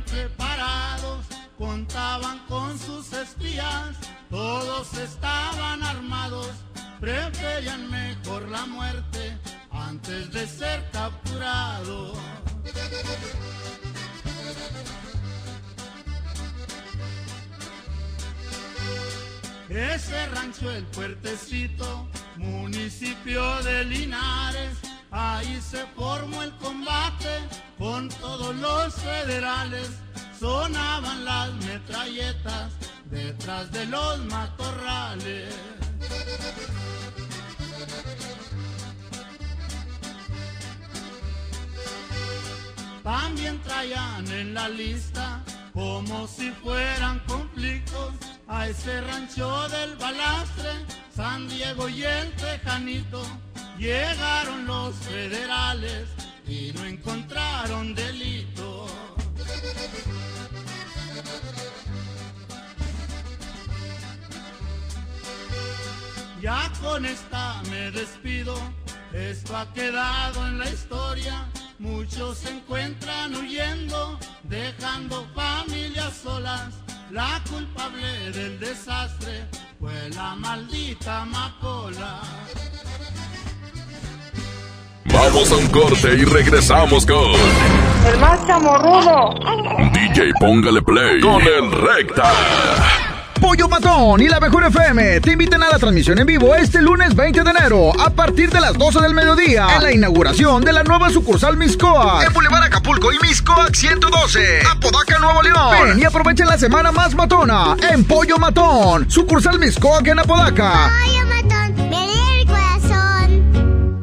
Preparados, contaban con sus espías, todos estaban armados, preferían mejor la muerte antes de ser capturados. Ese rancho, el puertecito, municipio de Linares, ahí se formó el combate con todos los federales. Sonaban las metralletas detrás de los matorrales. También traían en la lista como si fueran conflictos a ese rancho del balastre, San Diego y el Tejanito. Llegaron los federales y no encontraron delito. Ya con esta me despido, esto ha quedado en la historia. Muchos se encuentran huyendo, dejando familias solas. La culpable del desastre fue la maldita amapola. Vamos a un corte y regresamos con El más chamorrudo. DJ Póngale Play con el Recta. Pollo Matón y la Mejor FM te invitan a la transmisión en vivo este lunes 20 de enero a partir de las 12 del mediodía en la inauguración de la nueva sucursal Miscoac en Boulevard Acapulco y Miscoac 112, Apodaca, Nuevo León. Ven y aprovecha la semana más matona en Pollo Matón, sucursal Miscoac en Apodaca. Pollo matón,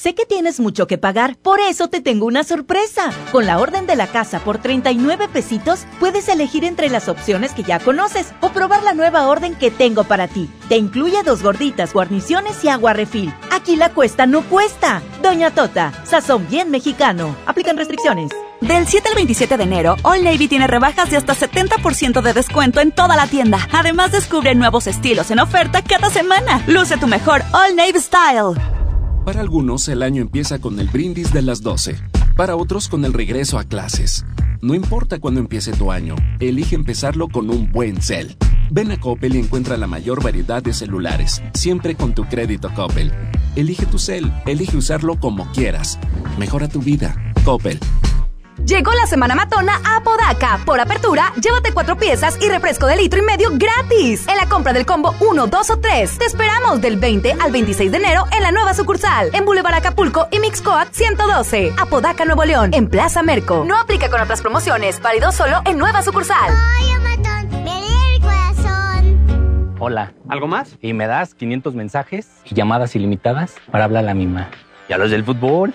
sé que tienes mucho que pagar, por eso te tengo una sorpresa. Con la orden de la casa por 39 pesitos, puedes elegir entre las opciones que ya conoces o probar la nueva orden que tengo para ti. Te incluye dos gorditas, guarniciones y agua refil. Aquí la cuesta no cuesta. Doña Tota, sazón bien mexicano. Aplican restricciones. Del 7 al 27 de enero, All Navy tiene rebajas de hasta 70% de descuento en toda la tienda. Además, descubre nuevos estilos en oferta cada semana. Luce tu mejor All Navy Style. Para algunos, el año empieza con el brindis de las 12. Para otros, con el regreso a clases. No importa cuándo empiece tu año, elige empezarlo con un buen cel. Ven a Coppel y encuentra la mayor variedad de celulares, siempre con tu crédito Coppel. Elige tu cel, elige usarlo como quieras. Mejora tu vida. Coppel. Llegó la semana matona a Podaca. Por apertura, llévate cuatro piezas y refresco de litro y medio gratis. En la compra del combo 1, 2 o 3. Te esperamos del 20 al 26 de enero en la nueva sucursal. En Boulevard Acapulco y Mixcoac 112. Apodaca, Nuevo León. En Plaza Merco. No aplica con otras promociones. Válido solo en nueva sucursal. Hola. ¿Algo más? Y me das 500 mensajes y llamadas ilimitadas para hablar a la misma. ¿Y a los del fútbol?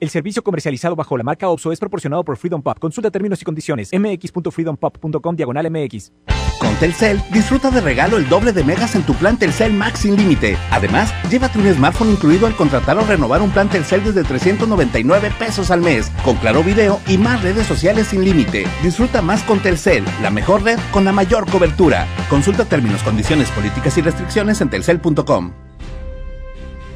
El servicio comercializado bajo la marca OPSO es proporcionado por Freedom Pop. Consulta términos y condiciones. mx.freedompop.com diagonal mx. Con Telcel, disfruta de regalo el doble de megas en tu plan Telcel Max sin límite. Además, llévate un smartphone incluido al contratar o renovar un plan Telcel desde 399 pesos al mes, con claro video y más redes sociales sin límite. Disfruta más con Telcel, la mejor red con la mayor cobertura. Consulta términos, condiciones, políticas y restricciones en telcel.com.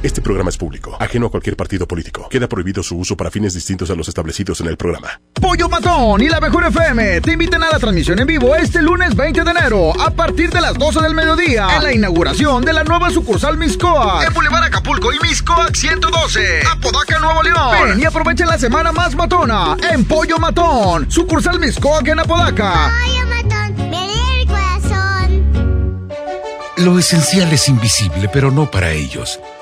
Este programa es público, ajeno a cualquier partido político. Queda prohibido su uso para fines distintos a los establecidos en el programa. Pollo Matón y la Mejor FM te invitan a la transmisión en vivo este lunes 20 de enero a partir de las 12 del mediodía en la inauguración de la nueva sucursal Miscoac en Boulevard Acapulco y Miscoac 112, Apodaca, Nuevo León. Ven y aprovecha la semana más matona en Pollo Matón, sucursal Miscoac en Apodaca. Pollo Matón, me lee el corazón. Lo esencial es invisible, pero no para ellos.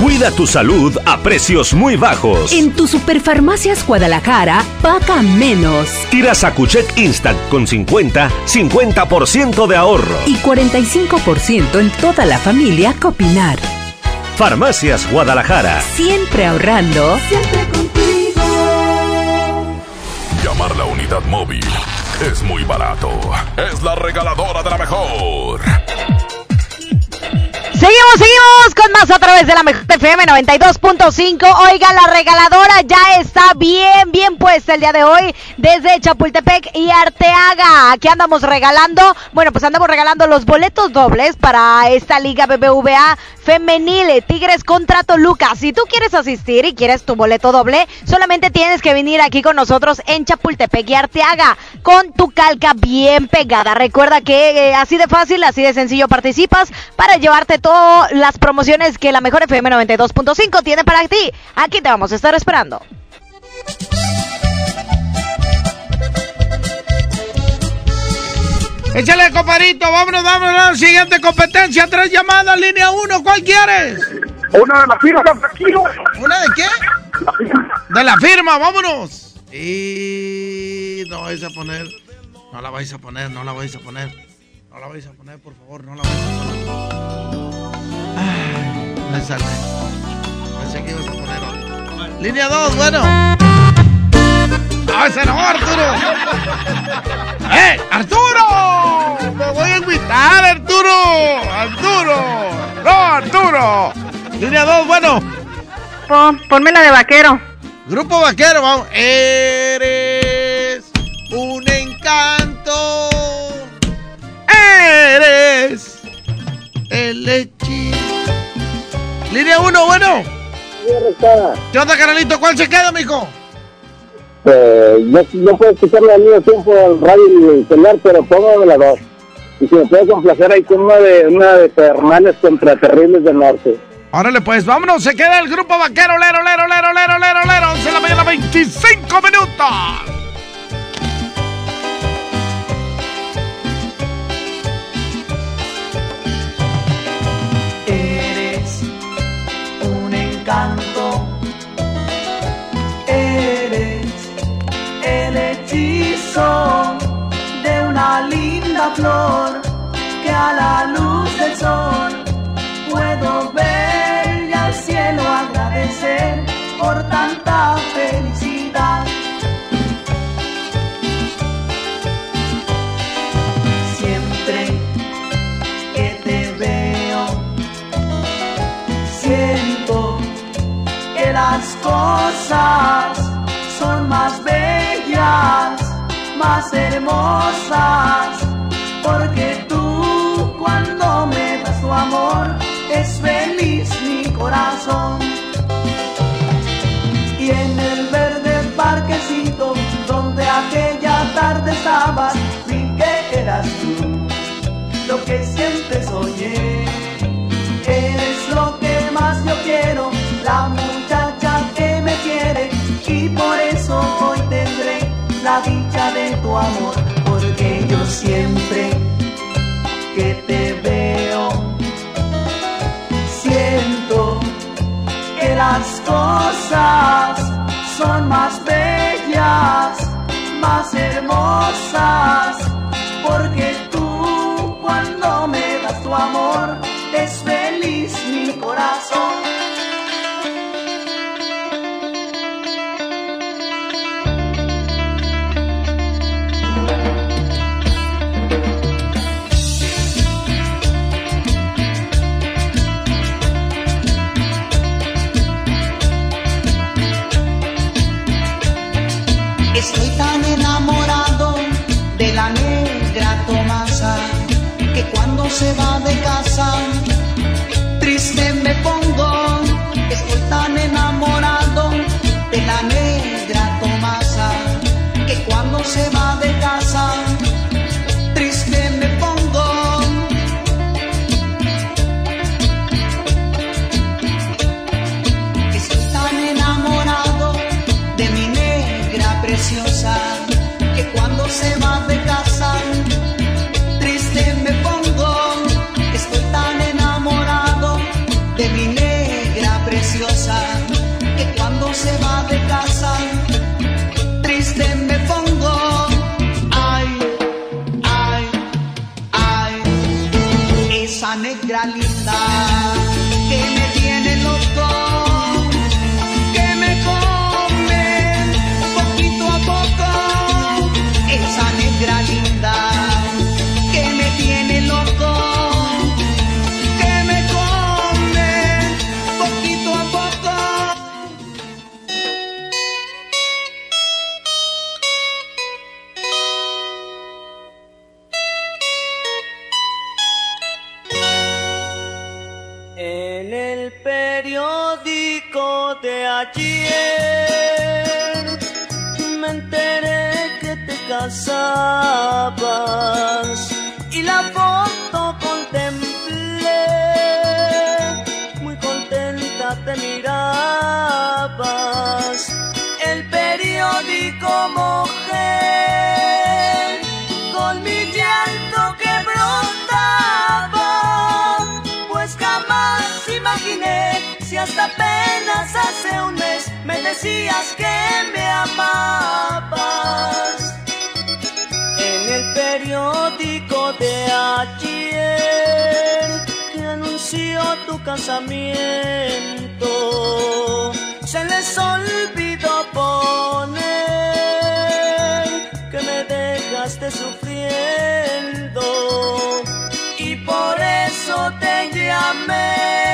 Cuida tu salud a precios muy bajos. En tu Superfarmacias Guadalajara, paga menos. Tira Sacucheck Instant con 50, 50% de ahorro. Y 45% en toda la familia Copinar. Farmacias Guadalajara. Siempre ahorrando. Siempre contigo. Llamar la unidad móvil es muy barato. Es la regaladora de la mejor. Seguimos, seguimos con más a través de la mejor FM 92.5. Oiga, la regaladora ya está bien, bien puesta el día de hoy desde Chapultepec y Arteaga. Aquí andamos regalando, bueno, pues andamos regalando los boletos dobles para esta Liga BBVA Femenil Tigres contra Toluca. Si tú quieres asistir y quieres tu boleto doble, solamente tienes que venir aquí con nosotros en Chapultepec y Arteaga con tu calca bien pegada. Recuerda que eh, así de fácil, así de sencillo participas para llevarte las promociones que la mejor FM 92.5 tiene para ti. Aquí te vamos a estar esperando. Échale, comparito, vámonos, vámonos. Siguiente competencia, tres llamadas, línea uno, ¿cuál quieres? Una de la firma, ¿Una de qué? De la firma, vámonos. Y no vais a poner, no la vais a poner, no la vais a poner. No la vais a poner, por favor, no la vais a poner. Ay, me salvé. Pensé que ibas a poner otro. Línea 2, bueno. ¡Ah, ese no, Arturo! ¡Eh, Arturo! ¡Me voy a invitar, Arturo! ¡Arturo! ¡No, Arturo! Línea 2, bueno. Pon, ponme la de vaquero. Grupo vaquero, vamos. Eres un encanto. Línea 1, bueno. ¿Qué onda, canalito? ¿Cuál se queda, mijo? Eh, yo, yo puedo escucharla al mismo tiempo al radio y el celular, pero póngame la dos. Y si me puede complacer ahí con una de, una de Fernández contra Terribles del Norte. Órale, pues, vámonos. Se queda el grupo vaquero, lero, lero, lero, lero, lero, lero. 11 de la mañana, 25 minutos. Hechizo de una linda flor que a la luz del sol puedo ver y al cielo agradecer por tanta felicidad. Siempre que te veo, siento que las cosas son más bellas, más hermosas, porque tú cuando me das tu amor es feliz mi corazón. Y en el verde parquecito donde aquella tarde estabas, vi que eras tú lo que siempre soñé. Eres lo que más yo quiero, que te veo. Siento que las cosas son más se va de casa esa negra linda que me hasta apenas hace un mes me decías que me amabas. En el periódico de ayer que anunció tu casamiento, se les olvidó poner que me dejaste sufriendo y por eso te llamé.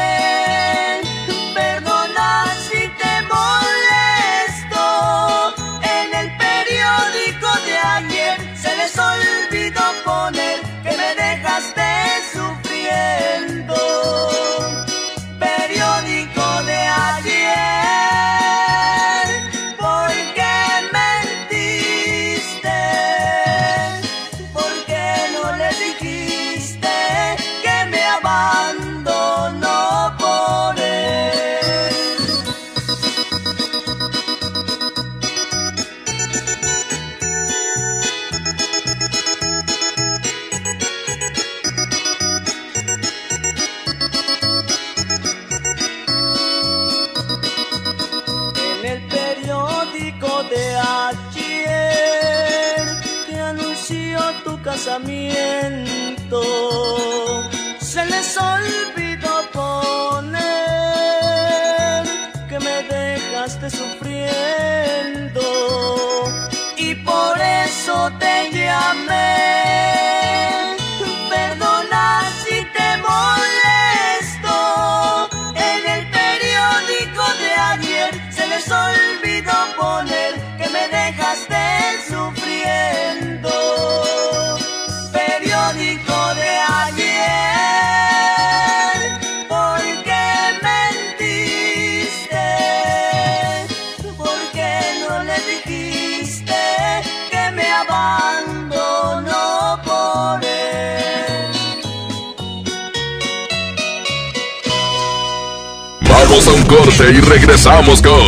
Corte y regresamos con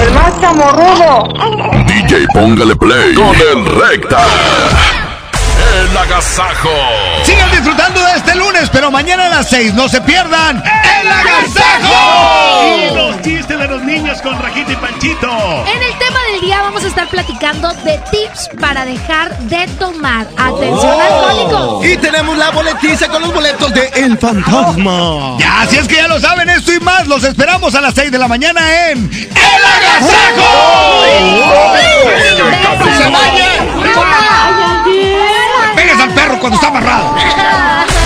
El más chamorrudo. DJ Póngale Play con el Recta. El agasajo. Lunes, pero mañana a las 6 no se pierdan el Y agasajo. los chistes de los niños con Rajita y Panchito. En el tema del día vamos a estar platicando de tips para dejar de tomar. Atención alcohólicos. Y tenemos la boletiza con los boletos de El Fantasma. Ya, así es que ya lo saben, esto y más. Los esperamos a las 6 de la mañana en El Agasajo. ¡Se Pegas al perro cuando está amarrado. [laughs]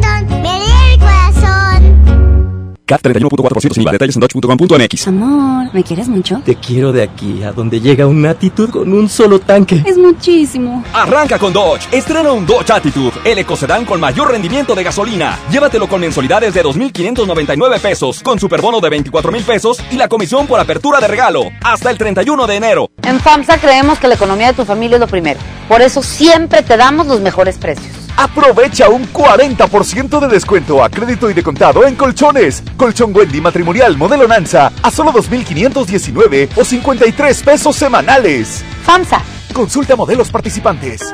CAT 31.4% sin IVA. Detalles en dodge.com.mx. Amor, ¿me quieres mucho? Te quiero de aquí a donde llega una actitud con un solo tanque. Es muchísimo. Arranca con Dodge. Estrena un Dodge Attitude, el ecocedán con mayor rendimiento de gasolina. Llévatelo con mensualidades de 2.599 pesos, con superbono de 24 mil pesos y la comisión por apertura de regalo. Hasta el 31 de enero. En FAMSA creemos que la economía de tu familia es lo primero. Por eso siempre te damos los mejores precios. Aprovecha un 40% de descuento a crédito y de contado en colchones. Colchón Wendy matrimonial modelo Nanza a solo 2.519 o 53 pesos semanales. FAMSA. Consulta modelos participantes.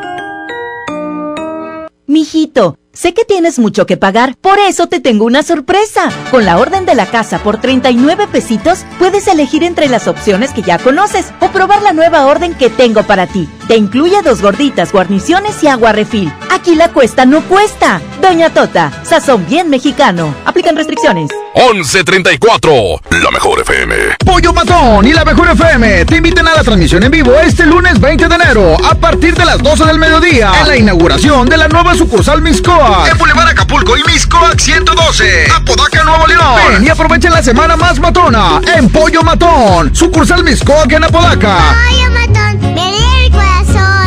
Mijito, sé que tienes mucho que pagar, por eso te tengo una sorpresa. Con la orden de la casa por 39 pesitos, puedes elegir entre las opciones que ya conoces o probar la nueva orden que tengo para ti. Te incluye dos gorditas, guarniciones y agua refil. Aquí la cuesta no cuesta. Doña Tota, sazón bien mexicano. Aplican restricciones. 1134, la mejor FM. Pollo Matón y la Mejor FM te invitan a la transmisión en vivo este lunes 20 de enero a partir de las 12 del mediodía en la inauguración de la nueva sucursal Miscoac en Boulevard Acapulco y Miscoac 112 Apodaca Nuevo León. Ven y aprovechen la semana más matona en Pollo Matón, sucursal Miscoac en Apodaca. Pollo matón, me el corazón.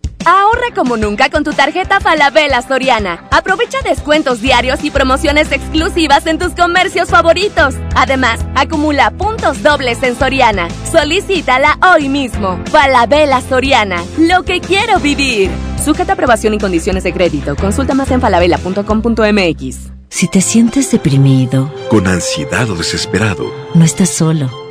Ahorra como nunca con tu tarjeta Falabella Soriana. Aprovecha descuentos diarios y promociones exclusivas en tus comercios favoritos. Además, acumula puntos dobles en Soriana. Solicítala hoy mismo. Falabella Soriana. Lo que quiero vivir. Sujeta a aprobación y condiciones de crédito. Consulta más en falabella.com.mx. Si te sientes deprimido, Con ansiedad o desesperado, no estás solo.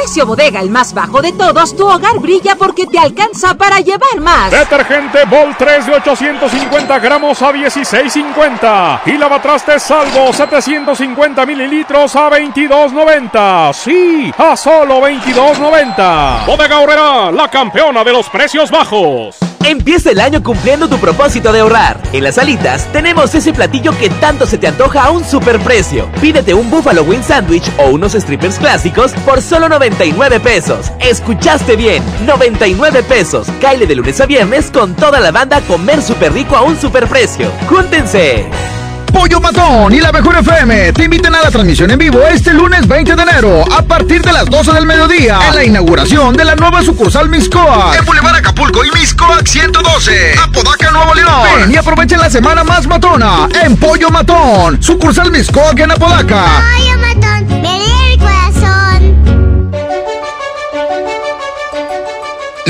precio bodega, el más bajo de todos, tu hogar brilla porque te alcanza para llevar más. Detergente Bol 3 de 850 gramos a 16.50 y lavatrastes Salvo 750 mililitros a 22.90. Sí, a solo 22.90. Bodega Horrera, la campeona de los precios bajos. Empieza el año cumpliendo tu propósito de ahorrar. En las alitas tenemos ese platillo que tanto se te antoja a un superprecio. Pídete un Buffalo Wing Sandwich o unos strippers clásicos por solo 99 pesos. Escuchaste bien, 99 pesos. Caile de lunes a viernes con toda la banda a comer súper rico a un superprecio. ¡Júntense! Pollo Matón y la Mejor FM te invitan a la transmisión en vivo este lunes 20 de enero a partir de las 12 del mediodía en la inauguración de la nueva sucursal Miscoac en Boulevard Acapulco y Miscoac 112 Apodaca, Nuevo León. Ven y aprovechen la semana más matona en Pollo Matón, sucursal Miscoac en Apodaca. Pollo matón,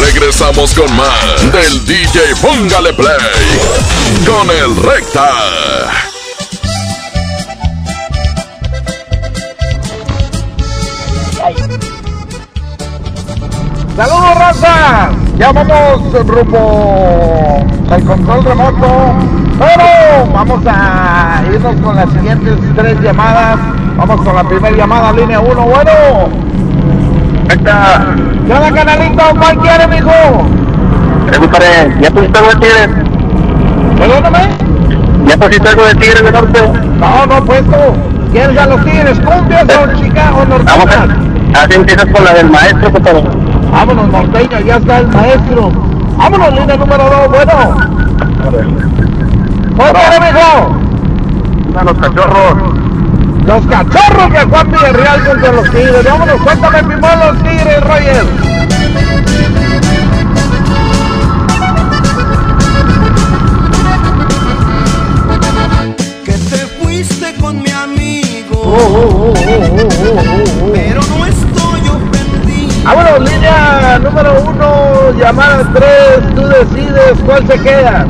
Regresamos con más del DJ Póngale Play con el Recta. ¡Saludos, raza! Ya vamos rumbo al control remoto. Pero vamos a irnos con las siguientes tres llamadas. Vamos con la primera llamada, línea 1. Bueno. Venga. ¿Qué onda, canalito? ¿Cuál quiere, mijo? Pregúntale, ¿ya pusiste algo de tigre? Perdóname. ¿Ya pusiste algo de tigre de norte? No, no he puesto. ¿Quieres a los tigres? ¿Cumbias o chica o Vamos norteñas? a... Así empiezas con la del maestro, pero... Vámonos, norteña, ya está el maestro. Vámonos, línea número 2. Bueno. ¿Cuál quiere, mijo? A los cachorros. Los cachorros de Juan Villarreal contra los tigres. Vámonos, cuéntame primero los tigres, Roger. Que te fuiste con mi amigo. Oh, Pero no estoy ofendido. Vámonos, línea número 1, llamada 3. Tú decides cuál se queda.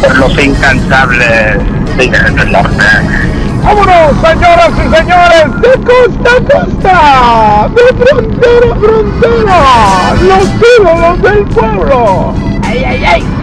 Por los incansables tigres del norte. ¡Vámonos, señoras y señores! ¡De costa a costa! ¡De frontera a frontera! ¡Los ídolos del pueblo! ¡Ay, ay, ay!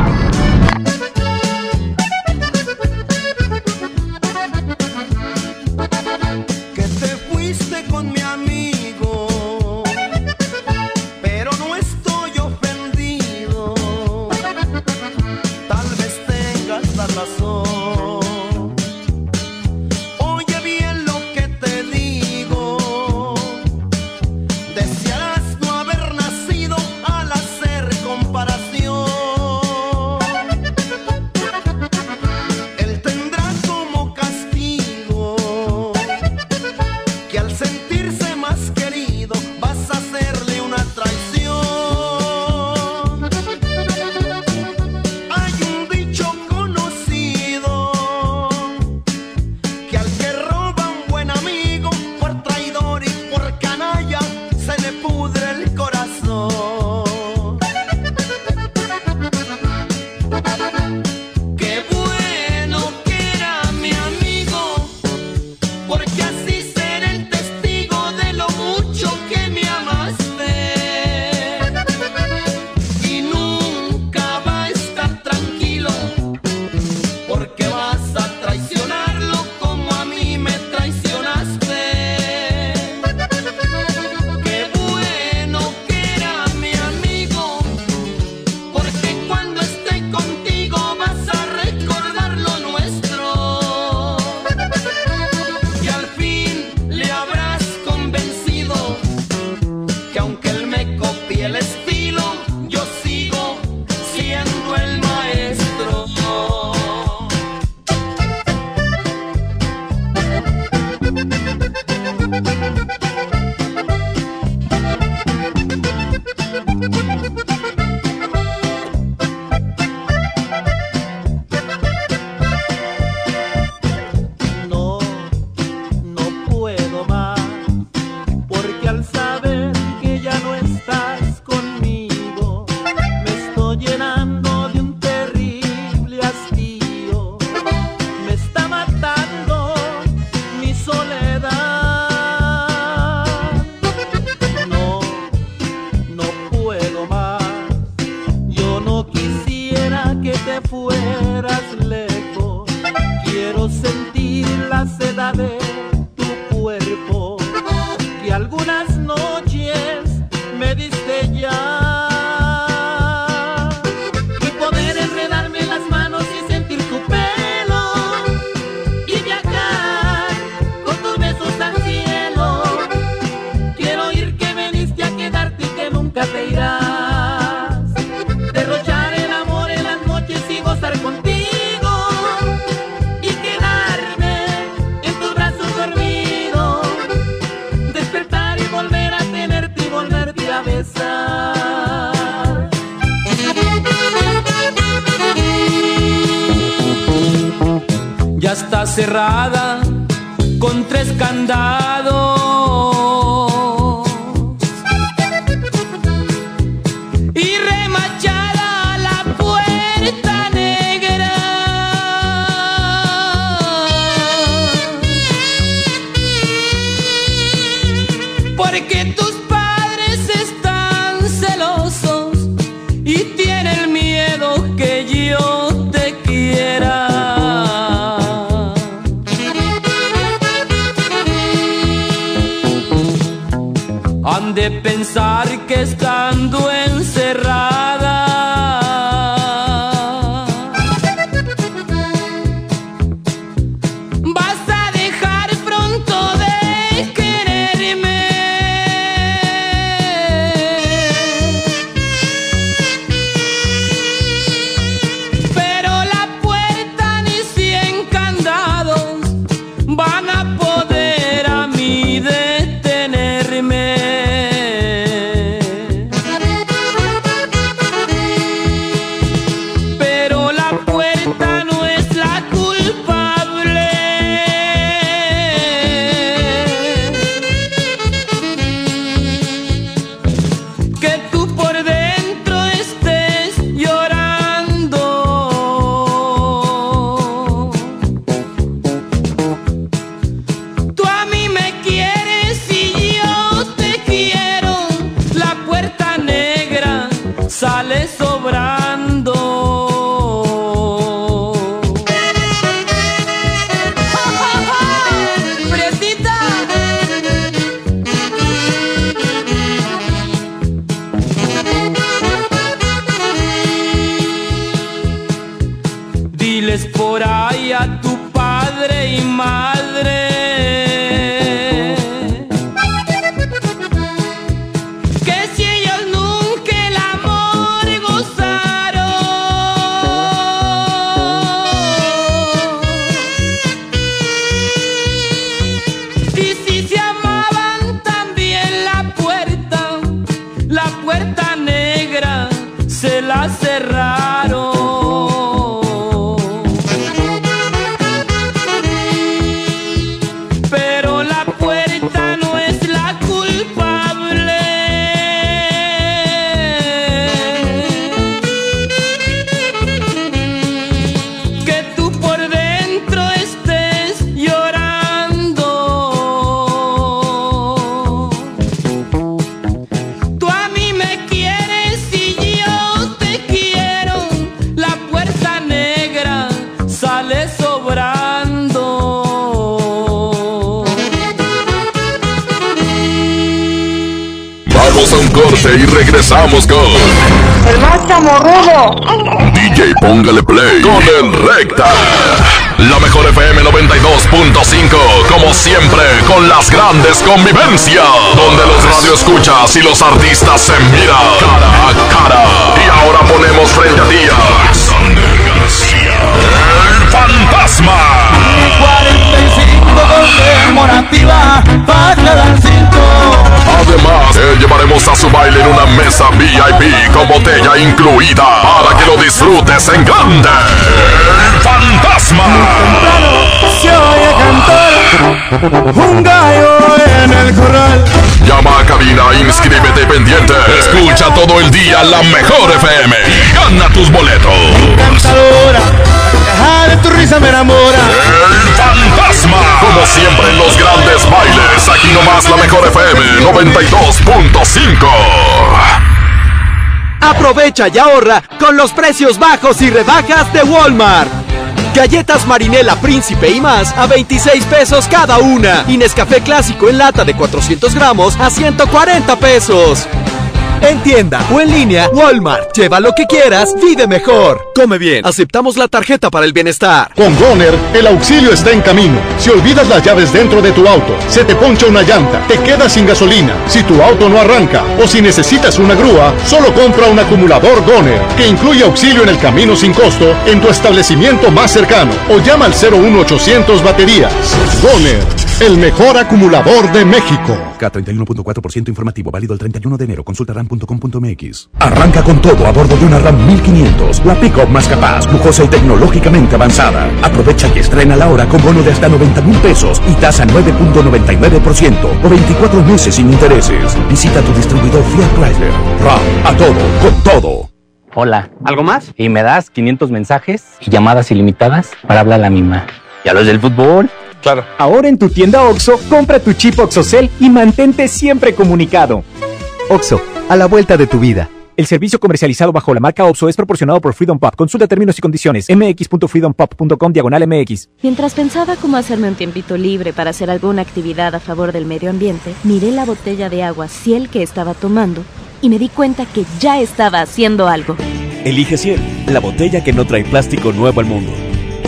Las grandes convivencias, donde los radioescuchas y los artistas se miran cara a cara. Y ahora ponemos frente a ti a Alexander García, el fantasma. 45 conmemorativa para. Además, te llevaremos a su baile en una mesa VIP con botella incluida para que lo disfrutes en grande. El fantasma. Un gallo en el corral. Llama a cabina, inscríbete pendiente. Escucha todo el día la mejor FM y gana tus boletos. Cantadora, la de tu risa me enamora. El fantasma. Como siempre en los grandes bailes, aquí nomás la mejor FM 92.5. Aprovecha y ahorra con los precios bajos y rebajas de Walmart. Galletas Marinela Príncipe y más a 26 pesos cada una. Y Nescafé Clásico en lata de 400 gramos a 140 pesos. En tienda o en línea, Walmart. Lleva lo que quieras, vive mejor. Come bien. Aceptamos la tarjeta para el bienestar. Con Goner, el auxilio está en camino. Si olvidas las llaves dentro de tu auto, se te poncha una llanta, te quedas sin gasolina, si tu auto no arranca o si necesitas una grúa, solo compra un acumulador Goner, que incluye auxilio en el camino sin costo en tu establecimiento más cercano o llama al 01800 baterías. Goner, el mejor acumulador de México. K31.4% informativo, válido el 31 de enero. Consulta ram.com.mx. Arranca con todo a bordo de una RAM 1500, la pick-up más capaz, lujosa y tecnológicamente avanzada. Aprovecha y estrena la hora con bono de hasta 90 mil pesos y tasa 9.99% o 24 meses sin intereses. Visita tu distribuidor Fiat Chrysler. RAM, a todo, con todo. Hola. ¿Algo más? Y me das 500 mensajes y llamadas ilimitadas para hablar a la misma. ¿Y a los del fútbol? Claro. Ahora en tu tienda OXO, compra tu chip OXOCEL y mantente siempre comunicado. OXO, a la vuelta de tu vida. El servicio comercializado bajo la marca OXO es proporcionado por Freedom Pop. Consulta términos y condiciones. mx.freedompop.com diagonal mx. Mientras pensaba cómo hacerme un tiempito libre para hacer alguna actividad a favor del medio ambiente, miré la botella de agua Ciel que estaba tomando y me di cuenta que ya estaba haciendo algo. Elige Ciel, la botella que no trae plástico nuevo al mundo.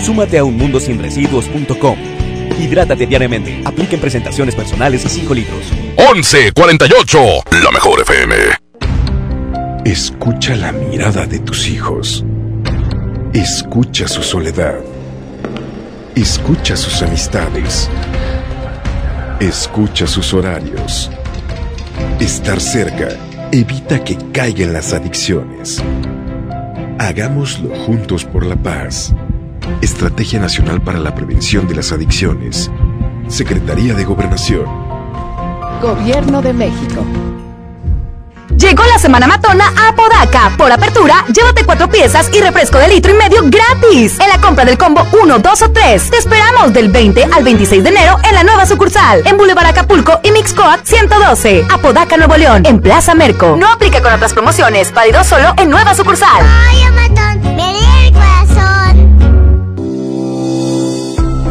Súmate a unmundosinresiduos.com. Hidrátate diariamente. Apliquen presentaciones personales y 5 litros. 1148, la mejor FM. Escucha la mirada de tus hijos. Escucha su soledad. Escucha sus amistades. Escucha sus horarios. Estar cerca evita que caigan las adicciones. Hagámoslo juntos por la paz. Estrategia Nacional para la Prevención de las Adicciones. Secretaría de Gobernación. Gobierno de México. Llegó la semana matona a Podaca. Por apertura, llévate cuatro piezas y refresco de litro y medio gratis. En la compra del combo 1, 2 o 3. Te esperamos del 20 al 26 de enero en la nueva sucursal. En Boulevard Acapulco y Mixcoat 112. Apodaca, Nuevo León. En Plaza Merco. No aplica con otras promociones. Válido solo en nueva sucursal. Ay,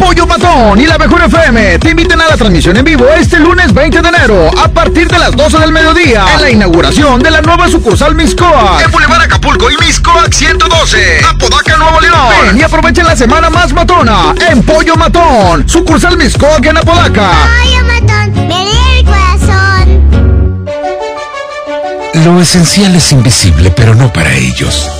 Pollo Matón y la Mejor FM te invitan a la transmisión en vivo este lunes 20 de enero a partir de las 12 del mediodía en la inauguración de la nueva sucursal Miscoac en Boulevard Acapulco y Miscoac 112 Apodaca Nuevo León. Ven y aprovechen la semana más matona en Pollo Matón, sucursal Miscoac en Apodaca. Pollo matón, me el corazón. Lo esencial es invisible, pero no para ellos.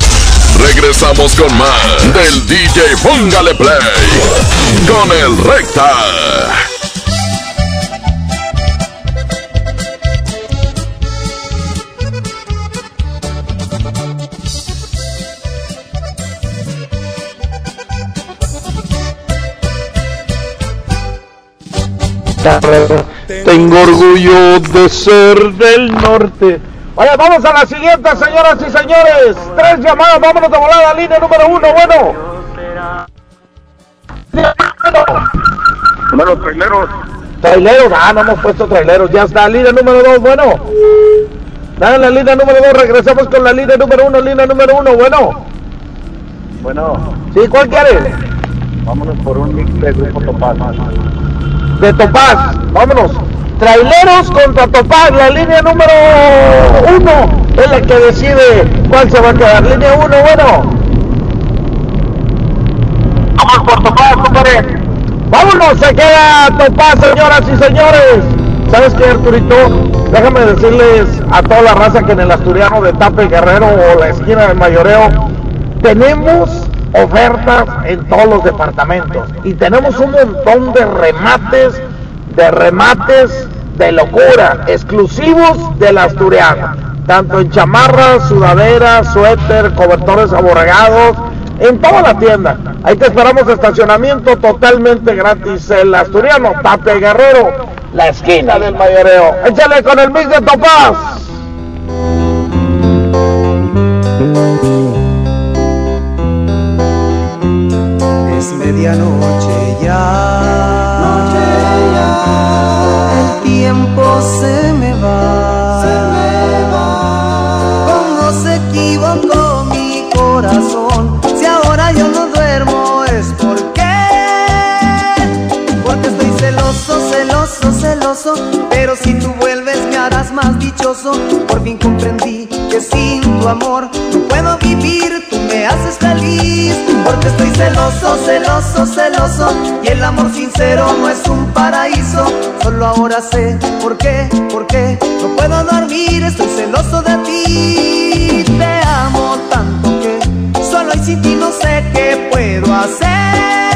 Regresamos con más del DJ Póngale Play con el Recta. Tengo orgullo de ser del norte. Oye, vamos a la siguiente, señoras y señores. Tres llamadas, vámonos de volada. Línea número uno, bueno. Bueno, traileros. Traileros, ah, no hemos puesto traileros. Ya está, línea número dos, bueno. Dale la línea número dos, regresamos con la línea número uno, línea número uno, bueno. Bueno, Sí, ¿cuál quieres? vámonos por un mix de grupo Topaz. De Topaz, vámonos. Traileros contra Topaz, la línea número uno es la que decide cuál se va a quedar. Línea uno, bueno. Vamos por Topaz, compadre. Vámonos, se queda Topaz, señoras y señores. ¿Sabes qué, Arturito? Déjame decirles a toda la raza que en el Asturiano de Tape Guerrero o la esquina del Mayoreo tenemos ofertas en todos los departamentos y tenemos un montón de remates, de remates de locura, exclusivos del asturiano. Tanto en chamarras, sudaderas, suéter, cobertores aborregados, en toda la tienda. Ahí te esperamos estacionamiento totalmente gratis. El asturiano Tape Guerrero, la esquina del mayoreo. Échale con el mix de Topaz. Es medianoche ya. El tiempo se me va. ¿Cómo se equivocó mi corazón? Por fin comprendí que sin tu amor no puedo vivir. Tú me haces feliz. Porque estoy celoso, celoso, celoso. Y el amor sincero no es un paraíso. Solo ahora sé por qué, por qué no puedo dormir. Estoy celoso de ti. Te amo tanto que solo y sin ti no sé qué puedo hacer.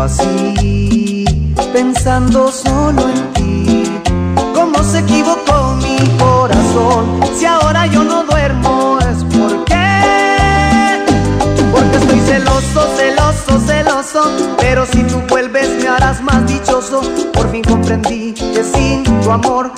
Así, pensando solo en ti. ¿Cómo se equivocó mi corazón? Si ahora yo no duermo es porque, porque estoy celoso, celoso, celoso. Pero si tú vuelves me harás más dichoso. Por fin comprendí que sin tu amor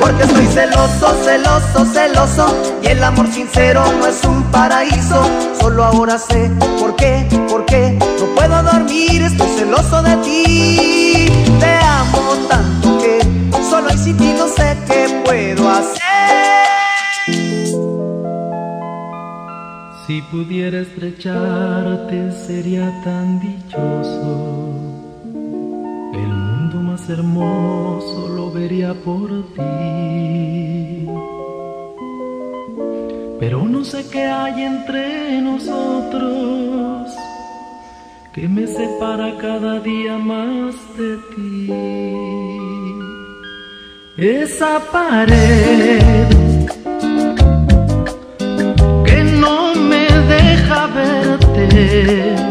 Porque estoy celoso, celoso, celoso. Y el amor sincero no es un paraíso. Solo ahora sé por qué, por qué no puedo dormir. Estoy celoso de ti. Te amo tanto que solo y sin ti no sé qué puedo hacer. Si pudiera estrecharte sería tan dichoso. El mundo más hermoso por ti. Pero no sé qué hay entre nosotros que me separa cada día más de ti. Esa pared que no me deja verte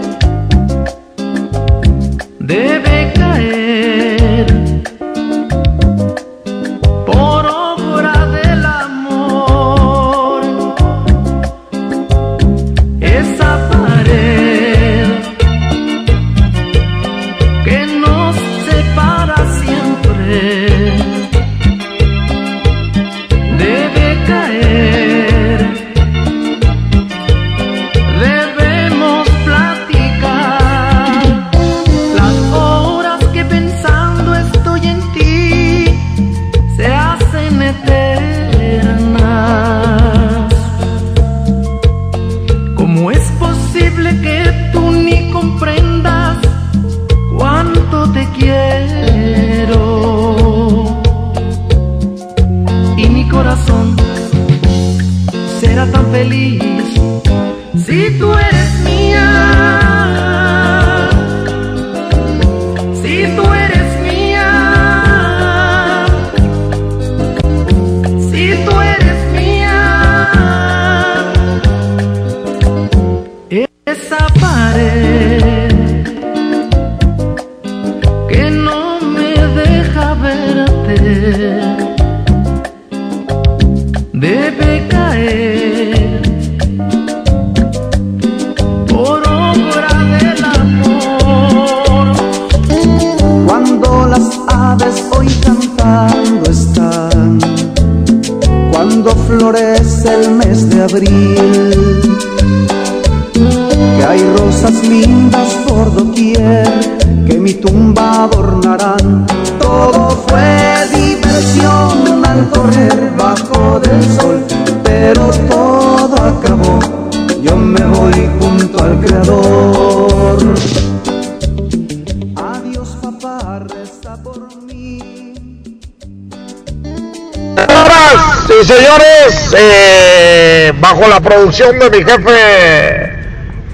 bajo la producción de mi jefe,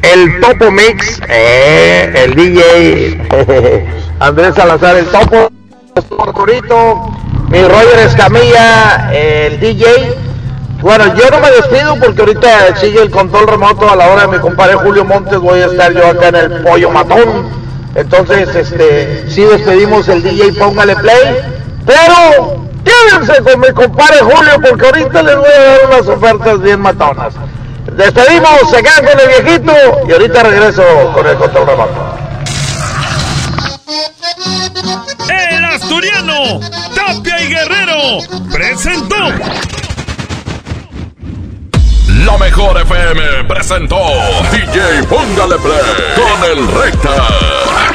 el Topo Mix, eh, el DJ [laughs] Andrés Salazar, el Topo, Arturito, mi Roger Escamilla, el DJ. Bueno, yo no me despido porque ahorita sigue el control remoto a la hora de mi compadre Julio Montes. Voy a estar yo acá en el Pollo Matón. Entonces, este, sí despedimos el DJ, póngale play. Pero quédense con mi compadre Julio porque ahorita les voy a dar unas ofertas bien matonas. Despedimos, se quedan con el viejito y ahorita regreso con el control remoto. El asturiano Tapia y Guerrero presentó. La mejor FM presentó DJ Póngale Play con el Recta.